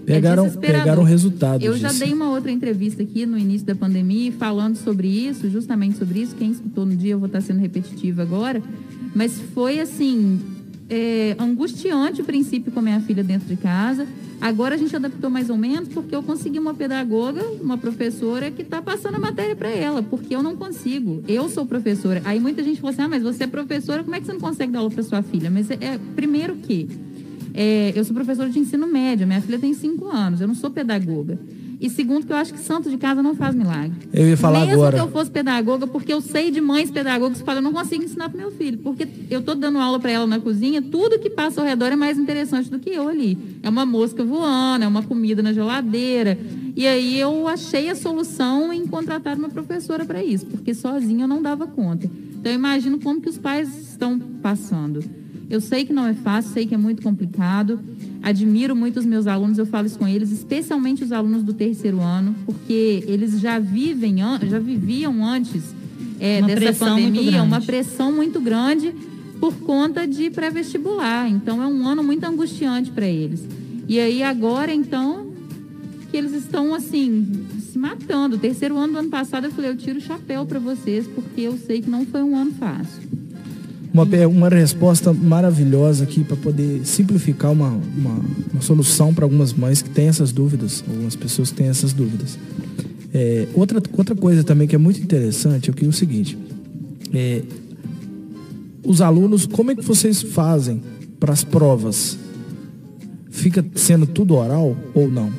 Speaker 9: Pegaram,
Speaker 6: é
Speaker 9: pegaram resultado
Speaker 6: Eu já
Speaker 9: disso.
Speaker 6: dei uma outra entrevista aqui no início da pandemia falando sobre isso, justamente sobre isso. Quem escutou no dia, eu vou estar sendo repetitiva agora. Mas foi assim, é, angustiante o princípio com a minha filha dentro de casa. Agora a gente adaptou mais ou menos porque eu consegui uma pedagoga, uma professora que está passando a matéria para ela, porque eu não consigo. Eu sou professora. Aí muita gente falou assim: ah, mas você é professora, como é que você não consegue dar aula para sua filha? Mas é, é primeiro que é, eu sou professora de ensino médio, minha filha tem cinco anos, eu não sou pedagoga. E segundo, que eu acho que santo de casa não faz milagre.
Speaker 9: Eu ia falar
Speaker 6: Mesmo
Speaker 9: agora.
Speaker 6: que eu fosse pedagoga, porque eu sei de mães pedagogas que falam, eu não consigo ensinar para meu filho, porque eu tô dando aula para ela na cozinha, tudo que passa ao redor é mais interessante do que eu ali. É uma mosca voando, é uma comida na geladeira. E aí eu achei a solução em contratar uma professora para isso, porque sozinha eu não dava conta. Então eu imagino como que os pais estão passando. Eu sei que não é fácil, sei que é muito complicado. Admiro muito os meus alunos, eu falo isso com eles, especialmente os alunos do terceiro ano, porque eles já vivem, já viviam antes é, dessa pandemia, uma pressão muito grande por conta de pré-vestibular. Então é um ano muito angustiante para eles. E aí agora, então, que eles estão assim se matando. O terceiro ano do ano passado eu falei, eu tiro o chapéu para vocês, porque eu sei que não foi um ano fácil.
Speaker 9: Uma, uma resposta maravilhosa aqui para poder simplificar uma, uma, uma solução para algumas mães que têm essas dúvidas, algumas pessoas que têm essas dúvidas. É, outra, outra coisa também que é muito interessante é o que é o seguinte: é, os alunos, como é que vocês fazem para as provas? Fica sendo tudo oral ou não?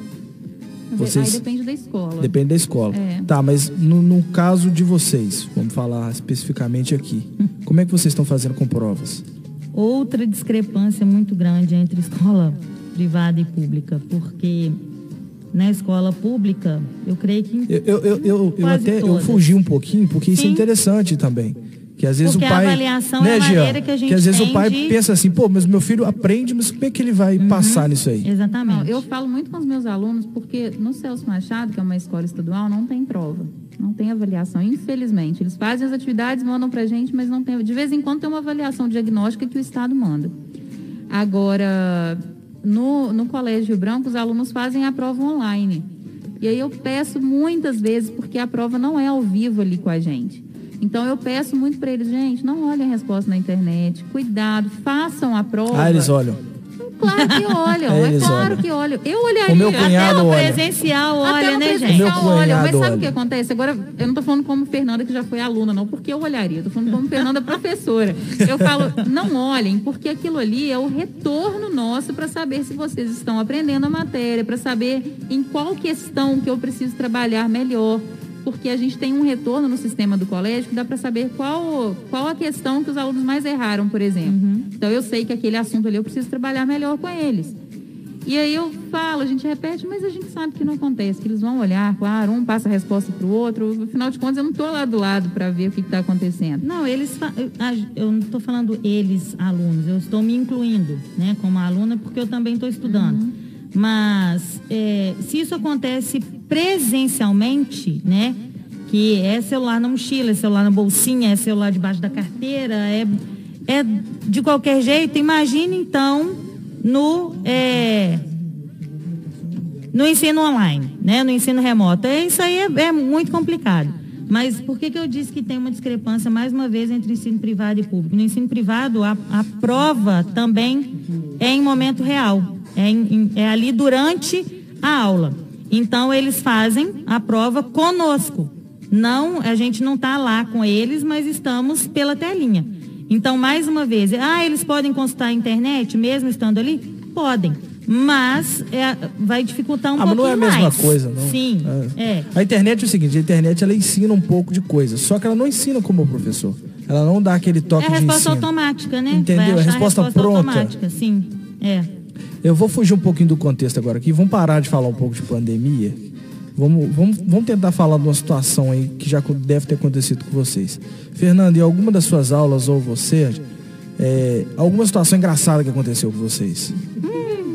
Speaker 9: Vocês-
Speaker 6: Aí depende da escola.
Speaker 9: Depende da escola.
Speaker 6: É.
Speaker 9: Tá, mas no, no caso de vocês, vamos falar especificamente aqui. Como é que vocês estão fazendo com provas?
Speaker 7: Outra discrepância muito grande entre escola privada e pública, porque na escola pública, eu creio que
Speaker 9: Eu, eu, eu, eu, até eu fugi um pouquinho, porque isso é
Speaker 7: Sim.
Speaker 9: interessante também. Que às vezes
Speaker 7: Porque
Speaker 9: o
Speaker 7: a
Speaker 9: pai.
Speaker 7: avaliação
Speaker 9: né,
Speaker 7: é a maneira que a gente
Speaker 9: às vezes
Speaker 7: tem
Speaker 9: o pai
Speaker 7: de-
Speaker 9: pensa assim, pô, mas meu filho aprende, mas como é que ele vai
Speaker 7: Uhum.
Speaker 9: passar nisso aí?
Speaker 6: Não,
Speaker 7: exatamente.
Speaker 6: eu falo muito com os meus alunos porque no Celso Machado, que é uma escola estadual, não tem prova, não tem avaliação, infelizmente. Eles fazem as atividades, mandam pra gente, mas não tem. De vez em quando tem uma avaliação diagnóstica que o Estado manda. Agora, no, no Colégio Branco, os alunos fazem a prova online. E aí eu peço muitas vezes, porque a prova não é ao vivo ali com a gente. Então eu peço muito para eles, gente, não olhem a resposta na internet, cuidado, façam a prova.
Speaker 9: Ah, eles olham.
Speaker 6: Claro que olham, [LAUGHS] é,
Speaker 9: Eles
Speaker 6: claro
Speaker 9: olham.
Speaker 6: que olham. Eu olharia.
Speaker 9: O meu
Speaker 7: Até
Speaker 9: olha.
Speaker 7: presencial,
Speaker 6: Até
Speaker 7: olha,
Speaker 6: no
Speaker 7: né,
Speaker 6: presencial
Speaker 7: gente?
Speaker 9: Meu
Speaker 6: olha, mas sabe
Speaker 9: olha.
Speaker 6: o que acontece? Agora, eu não tô falando como Fernanda, que já foi aluna, não, porque eu olharia. Eu tô falando como Fernanda, professora. Eu falo, não olhem, porque aquilo ali é o retorno nosso para saber se vocês estão aprendendo a matéria, para saber em qual questão que eu preciso trabalhar melhor. Porque a gente tem um retorno no sistema do colégio que dá para saber qual, qual a questão que os alunos mais erraram, por exemplo. Então, eu sei que aquele assunto ali eu preciso trabalhar melhor com eles. E aí eu falo, a gente repete, mas a gente sabe que não acontece, que eles vão olhar, claro, um passa a resposta para o outro. Afinal de contas, eu não estou lá do lado para ver o que está acontecendo.
Speaker 7: Não, eles. eu- não estou falando eles, alunos, eu estou me incluindo, né, como aluna, porque eu também estou estudando. Mas é, se isso acontece presencialmente, né? Que é celular na mochila, é celular na bolsinha, é celular debaixo da carteira, é, é de qualquer jeito. Imagine então no é, no ensino online, né? No ensino remoto. É, isso aí é, é muito complicado. Mas por que, que eu disse que tem uma discrepância, mais uma vez, entre ensino privado e público? No ensino privado, a, a prova também é em momento real. É, em- é ali durante a aula. Então, eles fazem a prova conosco. Não, a gente não está lá com eles, mas estamos pela telinha. Então, mais uma vez, ah, eles podem consultar a internet mesmo estando ali? Podem. Mas é, vai dificultar um
Speaker 9: Ah, mas
Speaker 7: pouquinho
Speaker 9: não é a mesma
Speaker 7: mais.
Speaker 9: coisa, não.
Speaker 7: Sim, é.
Speaker 9: A internet é o seguinte, a internet ela ensina um pouco de coisa, só que ela não ensina como o professor. Ela não dá aquele
Speaker 7: É
Speaker 9: toque
Speaker 7: a
Speaker 9: de
Speaker 7: resposta
Speaker 9: ensino.
Speaker 7: automática, né?
Speaker 9: Entendeu? A
Speaker 7: achar
Speaker 9: resposta
Speaker 7: resposta
Speaker 9: pronta.
Speaker 7: automática, sim. É.
Speaker 9: Eu vou fugir um pouquinho do contexto agora aqui. Vamos parar de falar um pouco de pandemia. Vamos, vamos, vamos tentar falar de uma situação aí que já deve ter acontecido com vocês. Fernando, em alguma das suas aulas ou você, é, alguma situação engraçada que aconteceu com vocês?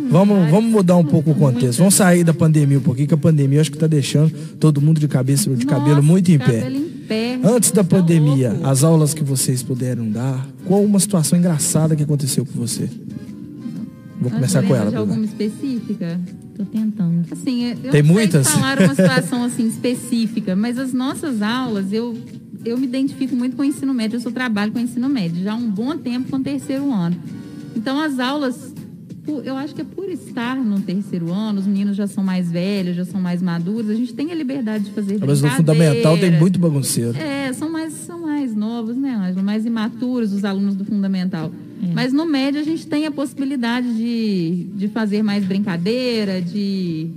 Speaker 9: Vamos, vamos mudar um pouco o contexto. Vamos sair da pandemia um pouquinho, que a pandemia acho que está deixando todo mundo de cabeça de cabelo
Speaker 6: Nossa,
Speaker 9: muito em pé.
Speaker 6: cabelo em pé.
Speaker 9: Antes da pandemia,
Speaker 6: louco.
Speaker 9: as aulas que vocês puderam dar, qual uma situação engraçada que aconteceu com você? Vou
Speaker 6: Mas
Speaker 9: começar com ela.
Speaker 6: de
Speaker 9: Bruna.
Speaker 6: alguma específica?
Speaker 7: Tô tentando.
Speaker 6: Assim, eu
Speaker 9: Tem
Speaker 6: não sei
Speaker 9: muitas?
Speaker 6: falar uma [LAUGHS] situação assim específica, mas as nossas aulas, eu, eu me identifico muito com o ensino médio, eu só trabalho com o ensino médio, já há um bom tempo com o terceiro ano. Então, as aulas, eu acho que é por estar no terceiro ano, os meninos já são mais velhos, já são mais maduros, a gente tem a liberdade de fazer
Speaker 9: Mas no fundamental tem muito bagunceiro.
Speaker 6: É, são mais, são mais novos, né, Ângela? Mais imaturos os alunos do fundamental. Mas no médio a gente tem a possibilidade de, de fazer mais brincadeira, de.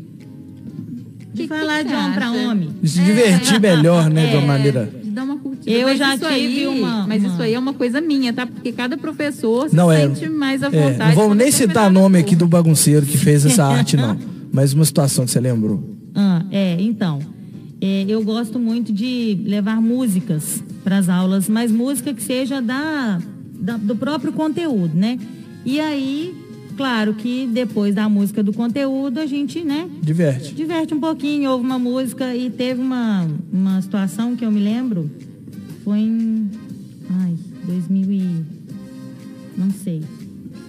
Speaker 7: De
Speaker 6: Que-
Speaker 7: falar
Speaker 6: que
Speaker 7: de homem para homem.
Speaker 9: De se divertir melhor, né, de uma
Speaker 6: É,
Speaker 9: maneira.
Speaker 6: de dar uma curtida.
Speaker 7: Eu
Speaker 6: Mas
Speaker 7: já
Speaker 6: isso
Speaker 7: tive
Speaker 6: aí,
Speaker 7: uma-
Speaker 6: Mas
Speaker 7: uma-
Speaker 6: isso aí é uma coisa minha, tá? Porque cada professor se
Speaker 9: Não é.
Speaker 6: sente mais à
Speaker 9: É,
Speaker 6: vontade.
Speaker 9: não vamos nem citar
Speaker 6: determinada
Speaker 9: nome aqui do bagunceiro que fez essa [LAUGHS] arte, não. Mas uma situação que você lembrou.
Speaker 7: Ah, é, então. é, eu gosto muito de levar músicas para as aulas, mas música que seja da, da- do próprio conteúdo, né? E aí, claro que depois da música do conteúdo, a gente, né,
Speaker 9: Diverte.
Speaker 7: diverte um pouquinho, ouve uma música e teve uma, uma situação que eu me lembro, foi em ai, 2000 e não sei.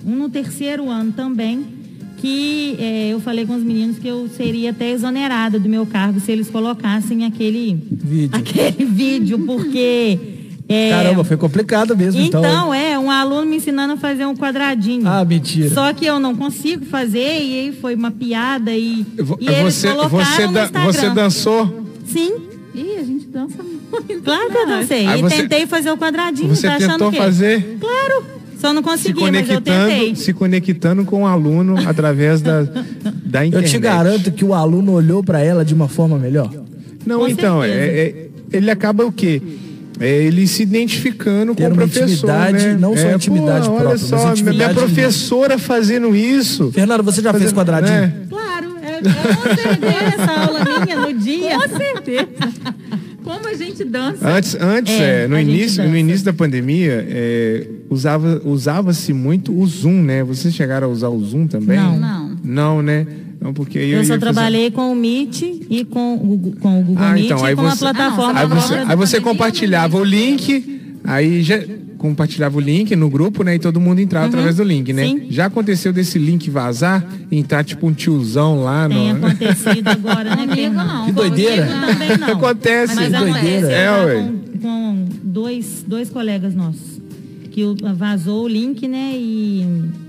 Speaker 7: Um no terceiro ano também, que eh, eu falei com os meninos que eu seria até exonerada do meu cargo se eles colocassem aquele
Speaker 9: Vídeo. [LAUGHS]
Speaker 7: aquele vídeo, porque eh,
Speaker 9: Caramba, foi complicado mesmo, então.
Speaker 7: então, é, um aluno me ensinando a fazer um quadradinho.
Speaker 9: Ah, mentira.
Speaker 7: Só que eu não consigo fazer, e aí foi uma piada e, e eles
Speaker 5: Você,
Speaker 7: colocaram
Speaker 5: você,
Speaker 7: no
Speaker 5: dan-
Speaker 7: Instagram.
Speaker 5: você dançou?
Speaker 7: Sim,
Speaker 6: Ih, a gente dança muito.
Speaker 7: claro que eu
Speaker 6: né?
Speaker 7: dancei.
Speaker 5: Aí
Speaker 7: e
Speaker 5: você-
Speaker 7: tentei fazer o quadradinho,
Speaker 5: Você
Speaker 7: tá achando
Speaker 5: tentou fazer
Speaker 7: Claro, só não
Speaker 5: se
Speaker 7: consegui, mas eu tentei.
Speaker 5: se conectando com o aluno através da, da
Speaker 9: Eu
Speaker 5: internet.
Speaker 9: te garanto que o aluno olhou para ela de uma forma melhor.
Speaker 5: Não,
Speaker 7: Com
Speaker 5: então, é, é- ele acaba o quê? É, ele se identificando
Speaker 9: Ter
Speaker 5: com o
Speaker 9: uma
Speaker 5: professor,
Speaker 9: intimidade,
Speaker 5: né?
Speaker 9: não só
Speaker 5: é,
Speaker 9: intimidade
Speaker 5: pô,
Speaker 9: própria,
Speaker 5: olha
Speaker 9: mas
Speaker 5: só, minha professora fazendo isso.
Speaker 9: Fernando, você já fez
Speaker 5: Fazendo-
Speaker 9: quadradinho?
Speaker 5: É.
Speaker 7: Claro, é, com certeza essa aula minha no dia.
Speaker 6: Com certeza. Como a gente dança.
Speaker 5: Antes, antes
Speaker 7: É,
Speaker 5: é, no,
Speaker 7: a gente
Speaker 5: início, no
Speaker 7: dança.
Speaker 5: início da pandemia, é, usava, usava-se muito o Zoom, né? Vocês chegaram a usar o Zoom também?
Speaker 7: Não.
Speaker 6: Não.
Speaker 5: Não, né? Não, porque eu,
Speaker 7: Eu só
Speaker 5: fazer-
Speaker 7: trabalhei com o Meet e com o Google, com o Google
Speaker 5: Ah,
Speaker 7: Meet
Speaker 5: então, aí
Speaker 7: e com
Speaker 5: você-
Speaker 7: plataforma
Speaker 5: Aí você, aí você compartilhava o link, aí já compartilhava o link no grupo, né? E todo mundo entrava através do link, né?
Speaker 7: Uhum. Sim.
Speaker 5: Já aconteceu desse link vazar, entrar tipo um tiozão lá
Speaker 7: Tem
Speaker 5: no.
Speaker 7: acontecido [LAUGHS] agora, né,
Speaker 6: Comigo
Speaker 7: Fernando?
Speaker 6: não.
Speaker 9: Que doideira.
Speaker 7: Comigo não. [LAUGHS]
Speaker 5: Acontece.
Speaker 7: Mas
Speaker 9: Que
Speaker 7: acontece.
Speaker 9: doideira.
Speaker 7: Eu
Speaker 5: É,
Speaker 7: tava
Speaker 5: ué.
Speaker 7: com, com dois, dois colegas nossos que o- vazou o link, né? E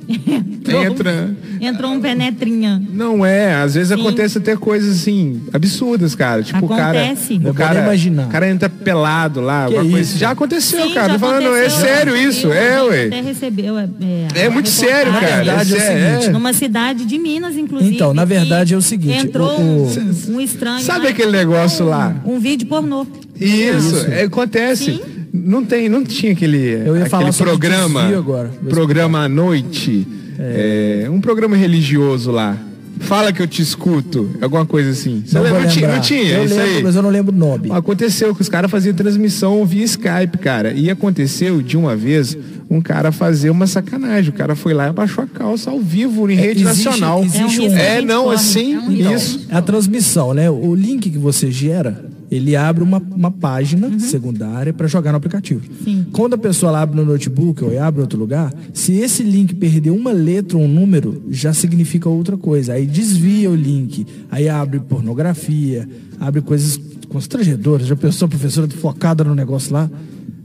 Speaker 7: [LAUGHS] entrou,
Speaker 5: Entra.
Speaker 7: entrou um penetrinha.
Speaker 5: Não é, às vezes
Speaker 7: Sim.
Speaker 5: acontece até coisas assim, absurdas, cara. Tipo,
Speaker 7: Acontece.
Speaker 5: o cara.
Speaker 7: Eu
Speaker 5: O cara,
Speaker 9: posso imaginar.
Speaker 5: o cara entra pelado lá,
Speaker 9: Que
Speaker 5: alguma coisa.
Speaker 9: isso?
Speaker 5: Já aconteceu,
Speaker 7: Sim,
Speaker 5: cara.
Speaker 7: já
Speaker 5: Tô falando, é
Speaker 7: aconteceu.
Speaker 5: sério isso, é,
Speaker 7: A gente
Speaker 5: ué.
Speaker 7: Até recebeu. É,
Speaker 5: É muito sério, cara.
Speaker 9: Na verdade, é o
Speaker 5: sério,
Speaker 9: seguinte,
Speaker 7: Numa cidade de Minas, inclusive.
Speaker 9: Então, na verdade, é o seguinte,
Speaker 7: Entrou
Speaker 9: o-
Speaker 7: um, um estranho.
Speaker 5: Sabe
Speaker 7: lá
Speaker 5: aquele negócio
Speaker 7: um-
Speaker 5: lá?
Speaker 7: Um vídeo pornô.
Speaker 5: Isso,
Speaker 9: Isso.
Speaker 5: é, acontece.
Speaker 7: Sim.
Speaker 5: Não tem, não tinha aquele,
Speaker 9: Eu ia
Speaker 5: aquele
Speaker 9: falar
Speaker 5: programa,
Speaker 9: agora.
Speaker 5: Programa à noite, é, um programa religioso lá. Fala que eu te escuto, alguma coisa assim. Você
Speaker 9: Não
Speaker 5: lembra? Não tinha, não tinha
Speaker 9: Eu
Speaker 5: isso
Speaker 9: lembro,
Speaker 5: aí?
Speaker 9: mas eu não lembro o nome.
Speaker 5: Aconteceu que os caras faziam transmissão via Skype, cara. E aconteceu de uma vez um cara fazer uma sacanagem. O cara foi lá e abaixou a calça ao vivo em rede
Speaker 9: existe-
Speaker 5: nacional.
Speaker 9: existe
Speaker 7: É um
Speaker 5: É, não,
Speaker 7: corre.
Speaker 5: assim,
Speaker 7: É um
Speaker 5: isso.
Speaker 9: A transmissão, né? O link que você gera, ele abre uma, uma página secundária para jogar no aplicativo.
Speaker 7: Uhum. Sim.
Speaker 9: Quando a pessoa abre no notebook ou abre em outro lugar, se esse link perder uma letra ou um número, já significa outra coisa. Aí desvia o link, aí abre pornografia, abre coisas constrangedoras. Já pensou a professora focada no negócio lá?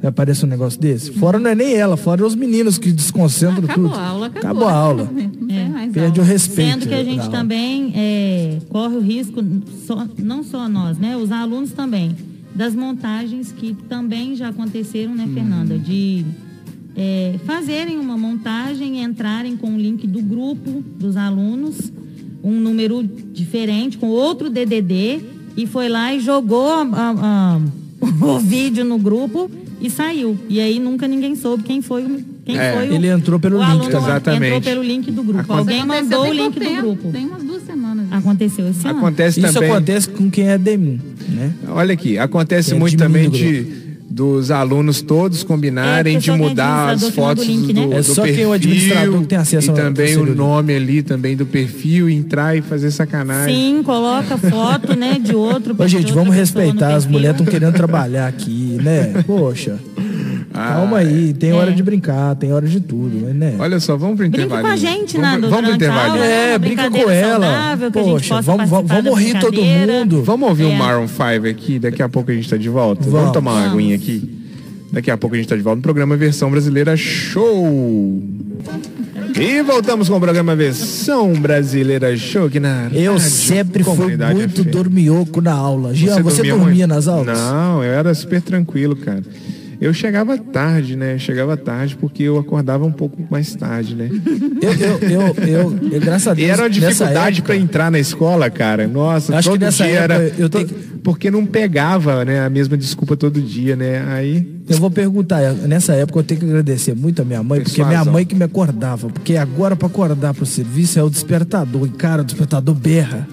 Speaker 9: Aí Aparece um negócio desse? Fora não é nem ela, fora os meninos que desconcentram
Speaker 6: acabou
Speaker 9: tudo.
Speaker 6: a aula, acabou.
Speaker 9: Acabou a aula.
Speaker 6: Mais
Speaker 9: Perde o
Speaker 6: aula.
Speaker 9: respeito.
Speaker 7: Sendo que a gente
Speaker 9: aula.
Speaker 7: também é, corre o risco, só- não só nós, né? Os alunos também, das montagens que também já aconteceram, né, Fernanda? De é, fazerem uma montagem, entrarem com o link do grupo dos alunos, um número diferente, com outro DDD, e foi lá e jogou a- a- a- [LAUGHS] o vídeo no grupo e saiu. E aí nunca ninguém soube quem foi, o- quem
Speaker 5: É,
Speaker 7: foi o,
Speaker 9: ele entrou pelo
Speaker 7: o
Speaker 9: link,
Speaker 7: aluno
Speaker 5: exatamente.
Speaker 7: Entrou pelo link do grupo.
Speaker 5: Aconte-
Speaker 7: Alguém mandou o link
Speaker 6: pouco
Speaker 7: do
Speaker 6: tempo,
Speaker 7: grupo.
Speaker 6: Tem umas duas semanas. isso.
Speaker 7: Aconteceu esse ano.
Speaker 5: Acontece
Speaker 9: Isso
Speaker 5: também.
Speaker 9: acontece com quem é DEMIN, né?
Speaker 5: Olha aqui, acontece
Speaker 9: É
Speaker 5: muito também de dos alunos todos combinarem
Speaker 7: É,
Speaker 5: de mudar as fotos
Speaker 7: do link,
Speaker 5: do,
Speaker 7: né?
Speaker 5: do
Speaker 9: É só
Speaker 5: perfil
Speaker 9: quem é o administrador que tem acesso
Speaker 5: e também o nome ali também do perfil entrar e fazer sacanagem.
Speaker 7: Sim, coloca foto, né, de outro.
Speaker 9: Ô, gente, vamos respeitar. As
Speaker 7: perfil.
Speaker 9: mulheres estão querendo trabalhar aqui, né? Poxa.
Speaker 5: Ah,
Speaker 9: Calma aí, tem hora
Speaker 7: É.
Speaker 9: de brincar, tem hora de tudo, mas, né?
Speaker 5: Olha só, vamos pro intervalo.
Speaker 7: com a gente,
Speaker 5: vamos,
Speaker 7: Nando,
Speaker 5: vamos pro intervalo.
Speaker 7: aula.
Speaker 9: É, brinca com ela. Poxa, vamos, vamos, rir todo mundo.
Speaker 5: Vamos ouvir o
Speaker 7: É.
Speaker 5: Maroon 5 aqui, daqui a pouco a gente tá de volta. Vamos,
Speaker 9: Vamos.
Speaker 5: tomar uma
Speaker 7: Vamos.
Speaker 5: aguinha aqui. Daqui a pouco a gente tá de volta no programa Versão Brasileira Show. E voltamos com o programa Versão Brasileira Show aqui na
Speaker 9: Eu
Speaker 5: Rádio
Speaker 9: sempre fui muito dormioco na aula. Jean, você, dormia,
Speaker 5: muito?
Speaker 9: nas aulas?
Speaker 5: Não, eu era super tranquilo, cara. Eu chegava tarde, né? Chegava tarde porque eu acordava um pouco mais tarde, né?
Speaker 9: Eu, eu, eu, eu, eu, graças a
Speaker 5: E
Speaker 9: Deus.
Speaker 5: era uma dificuldade para entrar na escola, cara. Nossa,
Speaker 9: Acho que
Speaker 5: todo
Speaker 9: nessa
Speaker 5: dia
Speaker 9: época
Speaker 5: era.
Speaker 9: eu tenho
Speaker 5: Porque não pegava, né? A mesma desculpa todo dia, né? Aí.
Speaker 9: Eu vou perguntar, nessa época eu tenho que agradecer muito a minha mãe, porque minha mãe que me acordava. Porque agora para acordar pro serviço é o despertador. E cara, o despertador berra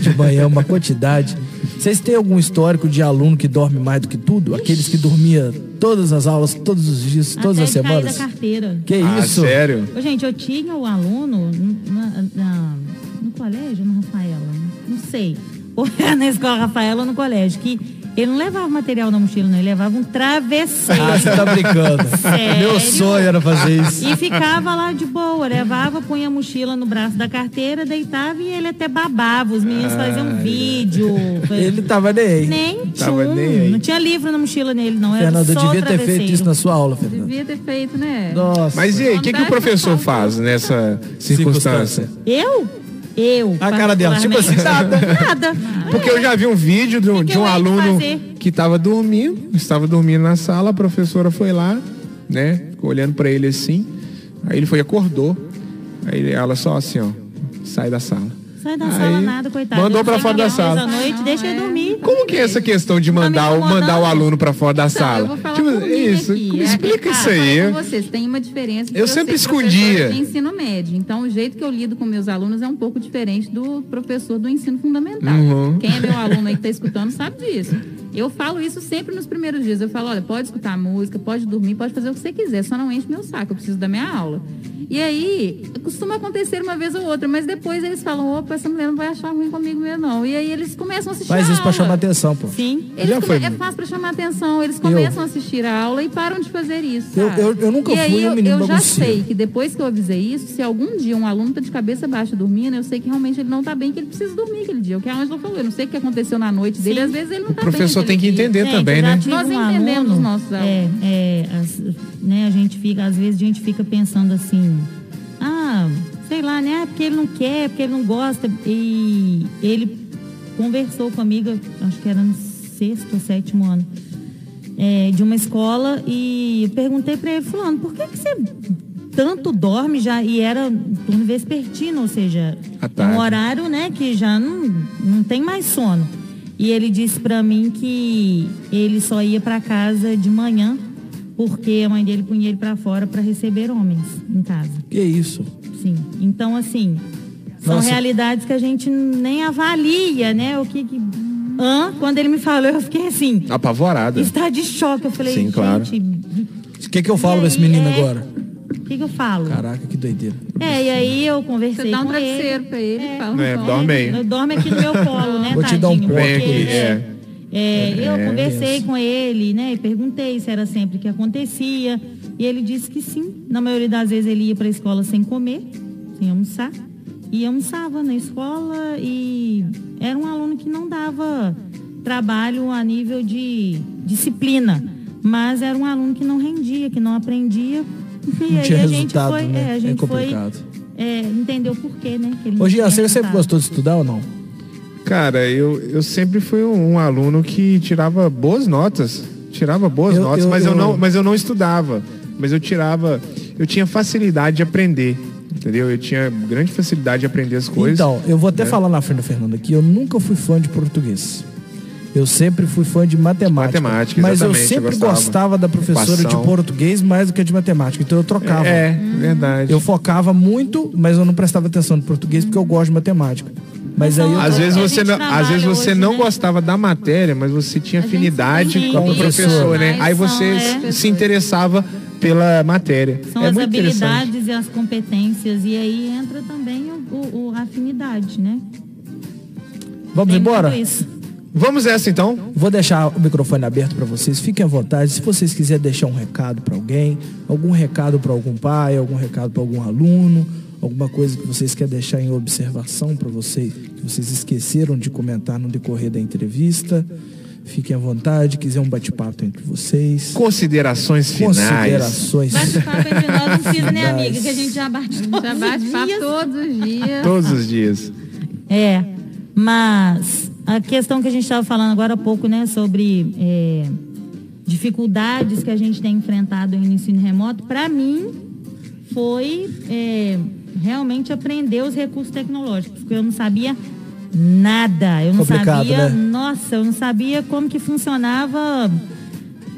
Speaker 9: de manhã uma quantidade. Vocês têm algum histórico de aluno que dorme mais do que tudo? Aqueles que dormia todas as aulas, todos os dias, todas
Speaker 7: Até
Speaker 9: as semanas?
Speaker 7: da carteira.
Speaker 9: Que
Speaker 5: Ah,
Speaker 9: isso?
Speaker 5: sério?
Speaker 7: Ô, gente, eu tinha o aluno na- na- no colégio, no Rafaela, não sei. Ou era na escola Rafaela ou no colégio, que ele não levava material na mochila, não, ele levava um travesseiro.
Speaker 9: Ah, você tá brincando.
Speaker 7: Sério?
Speaker 9: Meu sonho era fazer isso.
Speaker 7: E ficava lá de boa, levava, punha a mochila no braço da carteira, deitava e ele até babava. Os meninos faziam vídeo.
Speaker 9: Ele tava nem aí.
Speaker 7: Nem
Speaker 5: Tava
Speaker 7: tchum.
Speaker 5: nem aí.
Speaker 7: Não tinha livro na mochila nele, não. Era
Speaker 9: Fernanda, eu
Speaker 7: só
Speaker 9: devia ter feito
Speaker 7: travesseiro.
Speaker 9: isso na sua aula, Fernanda.
Speaker 6: Devia ter feito, né?
Speaker 9: Nossa.
Speaker 5: Mas e aí, o que, que o professor faz nessa circunstância?
Speaker 7: Eu? Eu.
Speaker 9: A cara dela, tipo assim,
Speaker 7: particularmente, [LAUGHS] Nada.
Speaker 5: Porque eu já vi um vídeo de um, de um aluno que estava dormindo, estava dormindo na sala, a professora foi lá, né? Ficou olhando para ele assim. Aí ele foi e acordou. Aí ela só assim, ó, sai da sala.
Speaker 7: Sai da
Speaker 5: Aí,
Speaker 7: sala nada, coitado.
Speaker 5: mandou
Speaker 7: chega
Speaker 5: fora da sala.
Speaker 7: noite, deixa ele dormir.
Speaker 5: Como que é essa questão de mandar, o- mandar o aluno para fora da sala?
Speaker 6: eu vou falar
Speaker 5: Tipo, isso,
Speaker 6: aqui.
Speaker 5: me
Speaker 6: É,
Speaker 5: explica
Speaker 6: ah,
Speaker 5: isso
Speaker 6: falei
Speaker 5: aí.
Speaker 6: com vocês, tem uma diferença.
Speaker 5: Eu sempre escondia.
Speaker 6: De ensino médio. Então, o jeito que eu lido com meus alunos é um pouco diferente do professor do ensino fundamental.
Speaker 5: Uhum.
Speaker 6: Quem é meu aluno aí que está escutando sabe disso. Eu falo isso sempre nos primeiros dias. Eu falo, olha, pode escutar música, pode dormir, pode fazer o que você quiser, só não enche meu saco, eu preciso da minha aula. E aí, costuma acontecer uma vez ou outra, mas depois eles falam, opa, essa mulher não vai achar ruim comigo mesmo, não. E aí eles começam a assistir
Speaker 9: Faz
Speaker 6: a
Speaker 9: isso pra
Speaker 6: aula.
Speaker 9: chamar atenção, pô.
Speaker 7: Sim.
Speaker 6: Eles
Speaker 5: Já
Speaker 6: come-
Speaker 5: foi
Speaker 6: É fácil para chamar atenção. Eles começam a assistir a aula e param de fazer isso.
Speaker 9: Eu- eu- eu nunca
Speaker 6: e
Speaker 9: fui
Speaker 6: aí,
Speaker 9: um
Speaker 6: eu,
Speaker 9: menino
Speaker 6: eu já
Speaker 9: bagunceiro.
Speaker 6: sei que depois que eu avisei isso, se algum dia um aluno tá de cabeça baixa dormindo, eu sei que realmente ele não tá bem, que ele precisa dormir aquele dia. O que a Ângela falou, eu não sei o que aconteceu na noite dele,
Speaker 7: Sim.
Speaker 6: às vezes ele não
Speaker 5: O
Speaker 6: tá bem.
Speaker 5: Pessoa tem que entender
Speaker 7: É,
Speaker 5: também, né?
Speaker 6: Nós
Speaker 7: um
Speaker 6: entendemos
Speaker 7: aluno,
Speaker 6: os nossos
Speaker 7: é, é, as- né, a gente fica, às vezes a gente fica pensando assim, ah, sei lá, né? Porque ele não quer, porque ele não gosta. E ele conversou comigo, acho que era no sexto ou sétimo ano, é, de uma escola, e eu perguntei para ele, fulano, por que, que você tanto dorme já? E era turno vespertino, ou seja, é um horário, né, que já não, não tem mais sono. E ele disse pra mim que ele só ia pra casa de manhã porque a mãe dele punha ele pra fora pra receber homens em casa.
Speaker 9: Que isso?
Speaker 7: Sim. Então assim, são
Speaker 9: Nossa.
Speaker 7: realidades que a gente nem avalia, né? O que que Hã? quando ele me falou, eu fiquei assim,
Speaker 5: Apavorada.
Speaker 7: está de choque. Eu falei,
Speaker 5: Sim, claro.
Speaker 9: O que, que eu falo
Speaker 7: E
Speaker 9: pra esse menino
Speaker 7: é-
Speaker 9: agora?
Speaker 7: O que, que eu falo?
Speaker 9: Caraca, que doideira.
Speaker 7: É, e aí eu conversei
Speaker 6: Você dá um
Speaker 7: com ele.
Speaker 6: pra ele,
Speaker 7: É.
Speaker 6: fala.
Speaker 5: É, dorme aí.
Speaker 7: Dorme aqui no meu [LAUGHS] colo, né,
Speaker 9: Vou te dar um
Speaker 7: tadinho,
Speaker 9: ponto
Speaker 5: Vem
Speaker 7: porque,
Speaker 5: aqui,
Speaker 7: né,
Speaker 5: é.
Speaker 7: é, eu
Speaker 5: É,
Speaker 7: conversei
Speaker 9: isso.
Speaker 7: com ele, né, e perguntei se era sempre que acontecia, e ele disse que sim. Na maioria das vezes ele ia para a escola sem comer, sem almoçar, e almoçava na escola e era um aluno que não dava trabalho a nível de disciplina, mas era um aluno que não rendia, que não aprendia. E
Speaker 9: Não
Speaker 7: aí
Speaker 9: tinha
Speaker 7: a gente
Speaker 9: resultado,
Speaker 7: foi,
Speaker 9: né?
Speaker 7: é, a
Speaker 9: É
Speaker 7: gente foi
Speaker 9: complicado.
Speaker 7: é, entender o porquê, né? que tinha
Speaker 9: você sempre gostou de estudar ou não?
Speaker 5: Cara, eu, eu sempre fui um, um aluno que tirava boas notas. Tirava boas
Speaker 9: Eu-
Speaker 5: notas,
Speaker 9: eu-
Speaker 5: mas eu,
Speaker 9: eu-
Speaker 5: não, mas eu não estudava. Mas eu tirava. Eu tinha facilidade de aprender. Entendeu? Eu tinha grande facilidade de aprender as coisas.
Speaker 9: Então, eu vou até
Speaker 5: É.
Speaker 9: falar na frente da Fernanda aqui, eu nunca fui fã de português. Eu sempre fui fã de matemática.
Speaker 5: Matemática,
Speaker 9: mas eu
Speaker 5: exatamente, eu
Speaker 9: sempre
Speaker 5: gostava.
Speaker 9: gostava da professora
Speaker 5: Equação.
Speaker 9: de português mais do que de matemática. Então eu trocava.
Speaker 5: É, verdade.
Speaker 9: Eu focava muito, mas eu não prestava atenção no português porque eu gosto de matemática. Mas aí eu
Speaker 5: Às vezes
Speaker 7: a
Speaker 5: você não, às vezes você
Speaker 7: hoje,
Speaker 5: não
Speaker 7: né?
Speaker 5: gostava da matéria, mas você tinha afinidade
Speaker 7: tem
Speaker 5: com o professor, né?
Speaker 7: mas
Speaker 5: Aí você
Speaker 7: é.
Speaker 5: se interessava pela matéria.
Speaker 7: São
Speaker 5: é
Speaker 7: as habilidades e as competências. E aí entra também o, o- o- a afinidade, né?
Speaker 9: Vamos
Speaker 7: Tem
Speaker 9: embora?
Speaker 7: tudo isso.
Speaker 5: Vamos essa então?
Speaker 9: Vou deixar o microfone aberto para vocês. Fiquem à vontade. Se vocês quiserem deixar um recado para alguém, algum recado para algum pai, algum recado para algum aluno, alguma coisa que vocês querem deixar em observação para vocês, que vocês esqueceram de comentar no decorrer da entrevista, fiquem à vontade. Quiser um bate-papo entre vocês.
Speaker 5: Considerações finais.
Speaker 9: Considerações.
Speaker 7: Bate-papo entre nós não precisa, né, amiga? Que a gente já bate todos
Speaker 6: já bate
Speaker 7: os
Speaker 6: papo
Speaker 7: dias.
Speaker 6: todos os dias.
Speaker 5: Todos os dias.
Speaker 7: É, mas a questão que a gente estava falando agora há pouco, né, sobre é, dificuldades que a gente tem enfrentado no ensino remoto, para mim foi é, realmente aprender os recursos tecnológicos, porque eu não sabia nada, eu não
Speaker 9: Complicado,
Speaker 7: sabia,
Speaker 9: né?
Speaker 7: nossa, eu não sabia como que funcionava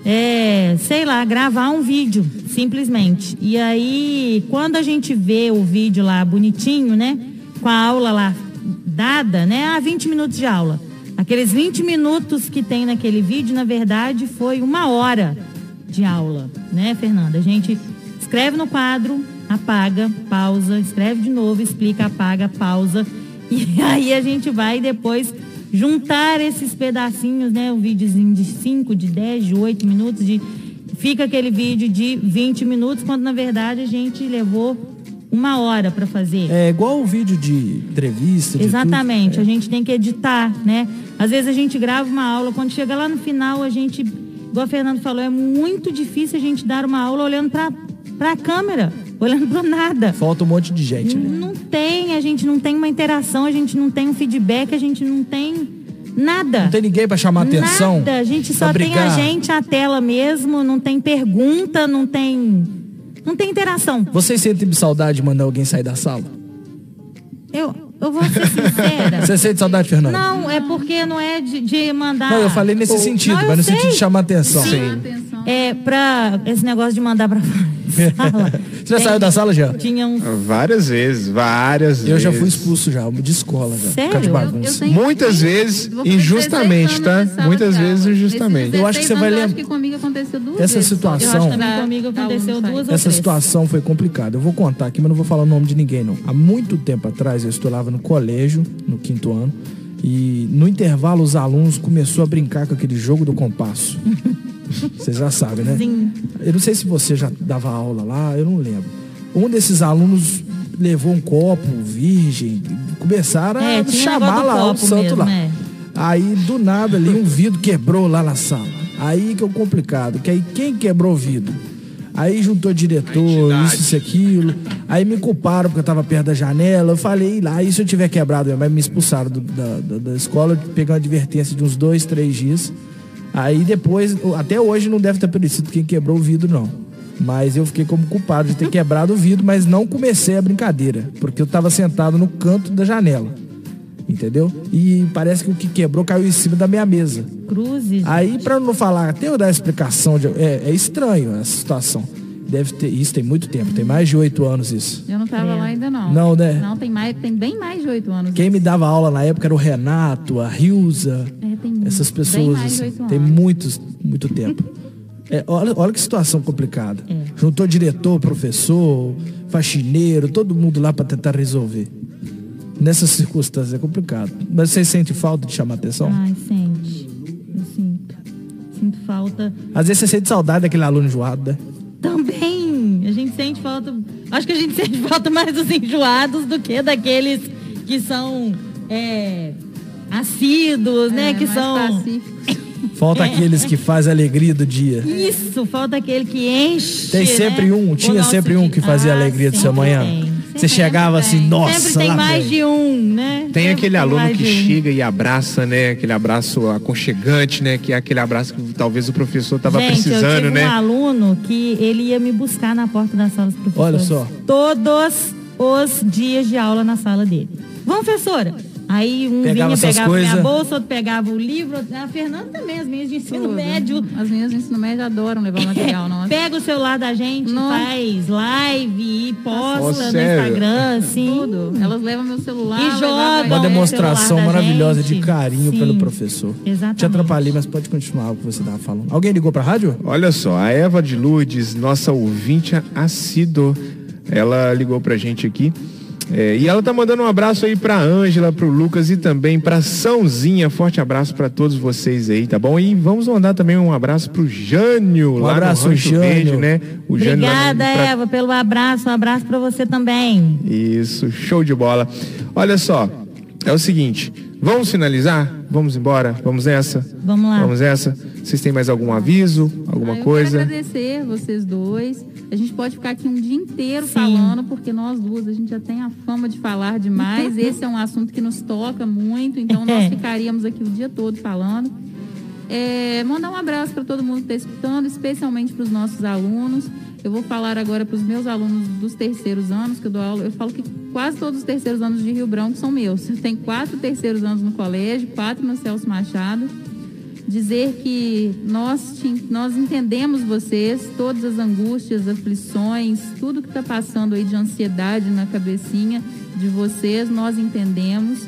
Speaker 7: é, sei lá, gravar um vídeo, simplesmente. E aí, quando a gente vê o vídeo lá bonitinho, né? Com a aula lá dada, né? Ah, 20 minutos de aula. Aqueles 20 minutos que tem naquele vídeo, na verdade, foi uma hora de aula, né, Fernanda? A gente escreve no quadro, apaga, pausa, escreve de novo, explica, apaga, pausa. [LAUGHS] E aí a gente vai depois juntar esses pedacinhos, né? Um videozinho de 5, de 10, de 8 minutos, de fica aquele vídeo de 20 minutos, quando na verdade a gente levou uma hora para fazer.
Speaker 9: É igual o vídeo de entrevista. de
Speaker 7: Exatamente,
Speaker 9: tudo.
Speaker 7: a gente tem que editar, né? Às vezes a gente grava uma aula, quando chega lá no final, a gente, igual a Fernando falou, é muito difícil a gente dar uma aula olhando para a câmera, [LAUGHS] olhando para nada.
Speaker 9: Falta um monte de gente, né?
Speaker 7: Não tem, a gente não tem uma interação, a gente não tem um feedback, a gente não tem nada.
Speaker 9: Não tem ninguém pra chamar atenção.
Speaker 7: Nada, a gente só tem a gente, a tela mesmo, não tem pergunta, não tem. Não tem interação.
Speaker 9: Vocês sentem saudade de mandar alguém sair da sala?
Speaker 7: Eu, eu vou ser sincera.
Speaker 9: Você sente saudade, Fernando?
Speaker 7: Não, é porque não é de, de mandar.
Speaker 9: Não, eu falei nesse
Speaker 7: Ou-
Speaker 9: sentido,
Speaker 7: Não,
Speaker 9: mas no
Speaker 7: sei.
Speaker 9: sentido de chamar atenção.
Speaker 7: Sim. É pra esse negócio de mandar pra [LAUGHS] sala.
Speaker 9: Você já saiu da sala já?
Speaker 7: Tinha um.
Speaker 5: Várias vezes, várias
Speaker 9: Eu
Speaker 5: vezes.
Speaker 9: já fui expulso já, de escola já.
Speaker 7: Sério?
Speaker 9: Por causa de
Speaker 7: Eu-
Speaker 9: bagunça.
Speaker 5: Muitas vezes,
Speaker 6: Vou fazer
Speaker 5: injustamente,
Speaker 6: 16
Speaker 5: tá? Muitas vezes injustamente.
Speaker 9: Eu acho que você
Speaker 6: 16
Speaker 9: vai
Speaker 6: anos, eu
Speaker 9: lem-
Speaker 6: acho que comigo aconteceu duas
Speaker 9: Essa
Speaker 6: vezes.
Speaker 9: situação-
Speaker 7: Eu acho que comigo aconteceu duas ou
Speaker 9: Essa situação foi complicada. Eu vou contar aqui, mas não vou falar o nome de ninguém, não. Há muito tempo atrás, eu estudava no colégio, no quinto ano, e no intervalo os alunos começaram a brincar com aquele jogo do compasso. [LAUGHS] Vocês já sabem, né?
Speaker 7: Sim.
Speaker 9: Eu não sei se você já dava aula lá, eu não lembro. Um desses alunos levou um copo virgem, começaram
Speaker 7: É,
Speaker 9: a chamar lá o santo
Speaker 7: mesmo,
Speaker 9: lá.
Speaker 7: é.
Speaker 9: Aí, do nada, ali, um vidro quebrou lá na sala. Aí que é o complicado, que aí quem quebrou o vidro? Aí juntou diretor, isso, isso, aquilo. Aí me culparam porque eu tava perto da janela. Eu falei, lá, e se eu tiver quebrado, mas me expulsaram do- da, da, da escola, peguei uma advertência de uns dois, três dias. Aí depois, até hoje não deve ter aparecido quem quebrou o vidro, não. Mas eu fiquei como culpado de ter [LAUGHS] quebrado o vidro, mas não comecei a brincadeira, porque eu tava sentado no canto da janela. Entendeu? E parece que o que quebrou caiu em cima da minha mesa.
Speaker 7: Cruzes.
Speaker 9: Aí, eu não falar, até eu dar explicação, de, é, é estranho essa situação. Deve ter, isso tem muito tempo, tem mais de oito anos isso.
Speaker 6: Eu não tava lá ainda não.
Speaker 9: Não, né?
Speaker 6: Não, tem, mais, tem bem mais de oito anos.
Speaker 9: Quem me dava aula na época era o Renato, a Rilza,
Speaker 6: É, tem
Speaker 9: essas
Speaker 6: bem
Speaker 9: pessoas,
Speaker 6: mais de
Speaker 9: assim, tem muitos, muito tempo. É, olha, olha que situação complicada.
Speaker 6: É.
Speaker 9: Juntou diretor, professor, faxineiro, todo mundo lá pra tentar resolver. Nessas circunstâncias é complicado. Mas vocês sentem falta de chamar atenção?
Speaker 7: Ai, sente. Eu sinto. Sinto falta.
Speaker 9: Às vezes você sente saudade daquele aluno enjoado, né?
Speaker 7: Também. A gente sente falta. Acho que a gente [LAUGHS] sente falta mais dos enjoados do que daqueles que são é, assíduos, né?
Speaker 6: É,
Speaker 7: Que
Speaker 6: mais
Speaker 7: são.
Speaker 6: pacíficos. [LAUGHS]
Speaker 9: Falta aqueles que fazem a alegria do dia.
Speaker 7: Isso, falta aquele que enche.
Speaker 9: Tem sempre
Speaker 7: né,
Speaker 9: um, tinha sempre um que fazia a
Speaker 7: Ah,
Speaker 9: alegria do seu manhã.
Speaker 7: tem.
Speaker 9: Você chegava assim, nossa,
Speaker 7: Sempre tem mais
Speaker 9: vem.
Speaker 7: de um, né?
Speaker 5: Tem
Speaker 7: Sempre
Speaker 5: aquele aluno
Speaker 7: mais
Speaker 5: que
Speaker 7: um.
Speaker 5: chega e abraça, né? Aquele abraço aconchegante, né? Que é aquele abraço que talvez o professor tava
Speaker 7: Gente, eu
Speaker 5: precisando,
Speaker 7: tive
Speaker 5: né?
Speaker 7: um aluno que ele ia me buscar na porta da sala dos professores.
Speaker 9: Olha só.
Speaker 7: Todos os dias de aula na sala dele. Vamos, professora? Aí um
Speaker 9: Pegava
Speaker 7: vinha, pegava minha
Speaker 9: coisas.
Speaker 7: bolsa, outro pegava o livro. A Fernanda também, as minhas de ensino
Speaker 6: Tudo.
Speaker 7: médio.
Speaker 6: As meninas do ensino médio adoram levar material, [LAUGHS] nossa.
Speaker 7: Pega o celular da gente,
Speaker 6: Nossa.
Speaker 7: faz live e posta
Speaker 5: Nossa,
Speaker 7: no
Speaker 5: sério?
Speaker 7: Instagram, assim.
Speaker 6: Tudo. Elas levam meu celular.
Speaker 7: E jogam.
Speaker 9: Uma
Speaker 7: Não,
Speaker 9: demonstração maravilhosa de carinho
Speaker 7: Sim.
Speaker 9: pelo professor.
Speaker 7: Exatamente.
Speaker 9: Te atrapalhei, mas pode continuar o que você estava falando. Alguém ligou pra rádio?
Speaker 5: Olha só, a Eva de Lourdes, nossa ouvinte assíduo, ela ligou pra gente aqui. É, e ela tá mandando um abraço aí pra Ângela, pro Lucas e também pra Sãozinha. Forte abraço pra todos vocês aí, tá bom? E vamos mandar também um abraço pro Jânio, lá
Speaker 9: abraço,
Speaker 5: no Rancho
Speaker 9: Jânio.
Speaker 5: Verde, né? O Jânio
Speaker 7: Obrigada,
Speaker 5: pra-
Speaker 7: Eva, pelo abraço. Um abraço pra você também.
Speaker 5: Isso, show de bola. Olha só, é o seguinte, vamos finalizar? Vamos embora? Vamos nessa?
Speaker 7: Vamos lá.
Speaker 5: Vamos nessa? Vocês têm mais algum aviso? Alguma
Speaker 6: Ah, eu
Speaker 5: coisa?
Speaker 6: quero agradecer vocês dois. A gente pode ficar aqui um dia inteiro
Speaker 7: Sim.
Speaker 6: falando, porque nós duas, a gente já tem a fama de falar demais. Esse é um assunto que nos toca muito, então nós ficaríamos aqui o dia todo falando. É, mandar um abraço para todo mundo que está escutando, especialmente para os nossos alunos. Eu vou falar agora para os meus alunos dos terceiros anos, que eu dou aula. Eu falo que quase todos os terceiros anos de Rio Branco são meus. Eu tenho quatro terceiros anos no colégio, quatro no Celso Machado dizer que nós, te- nós entendemos vocês, todas as angústias, aflições, tudo que está passando aí de ansiedade na cabecinha de vocês, nós entendemos.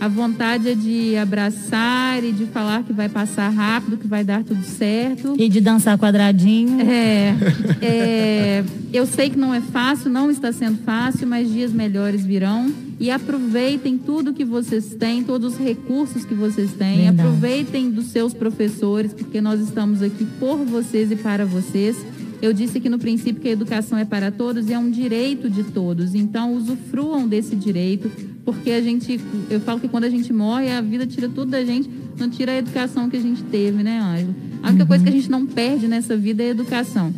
Speaker 6: A vontade é de abraçar e de falar que vai passar rápido, que vai dar tudo certo.
Speaker 7: E de dançar quadradinho.
Speaker 6: É, é, eu sei que não é fácil, não está sendo fácil, mas dias melhores virão. E aproveitem tudo que vocês têm, todos os recursos que vocês têm.
Speaker 7: Verdade.
Speaker 6: Aproveitem dos seus professores, porque nós estamos aqui por vocês e para vocês. Eu disse aqui no princípio que a educação é para todos e é um direito de todos. Então, usufruam desse direito, porque a gente, eu falo que quando a gente morre, a vida tira tudo da gente, não tira a educação que a gente teve, né, Ângelo? A única coisa que a gente não perde nessa vida é a educação.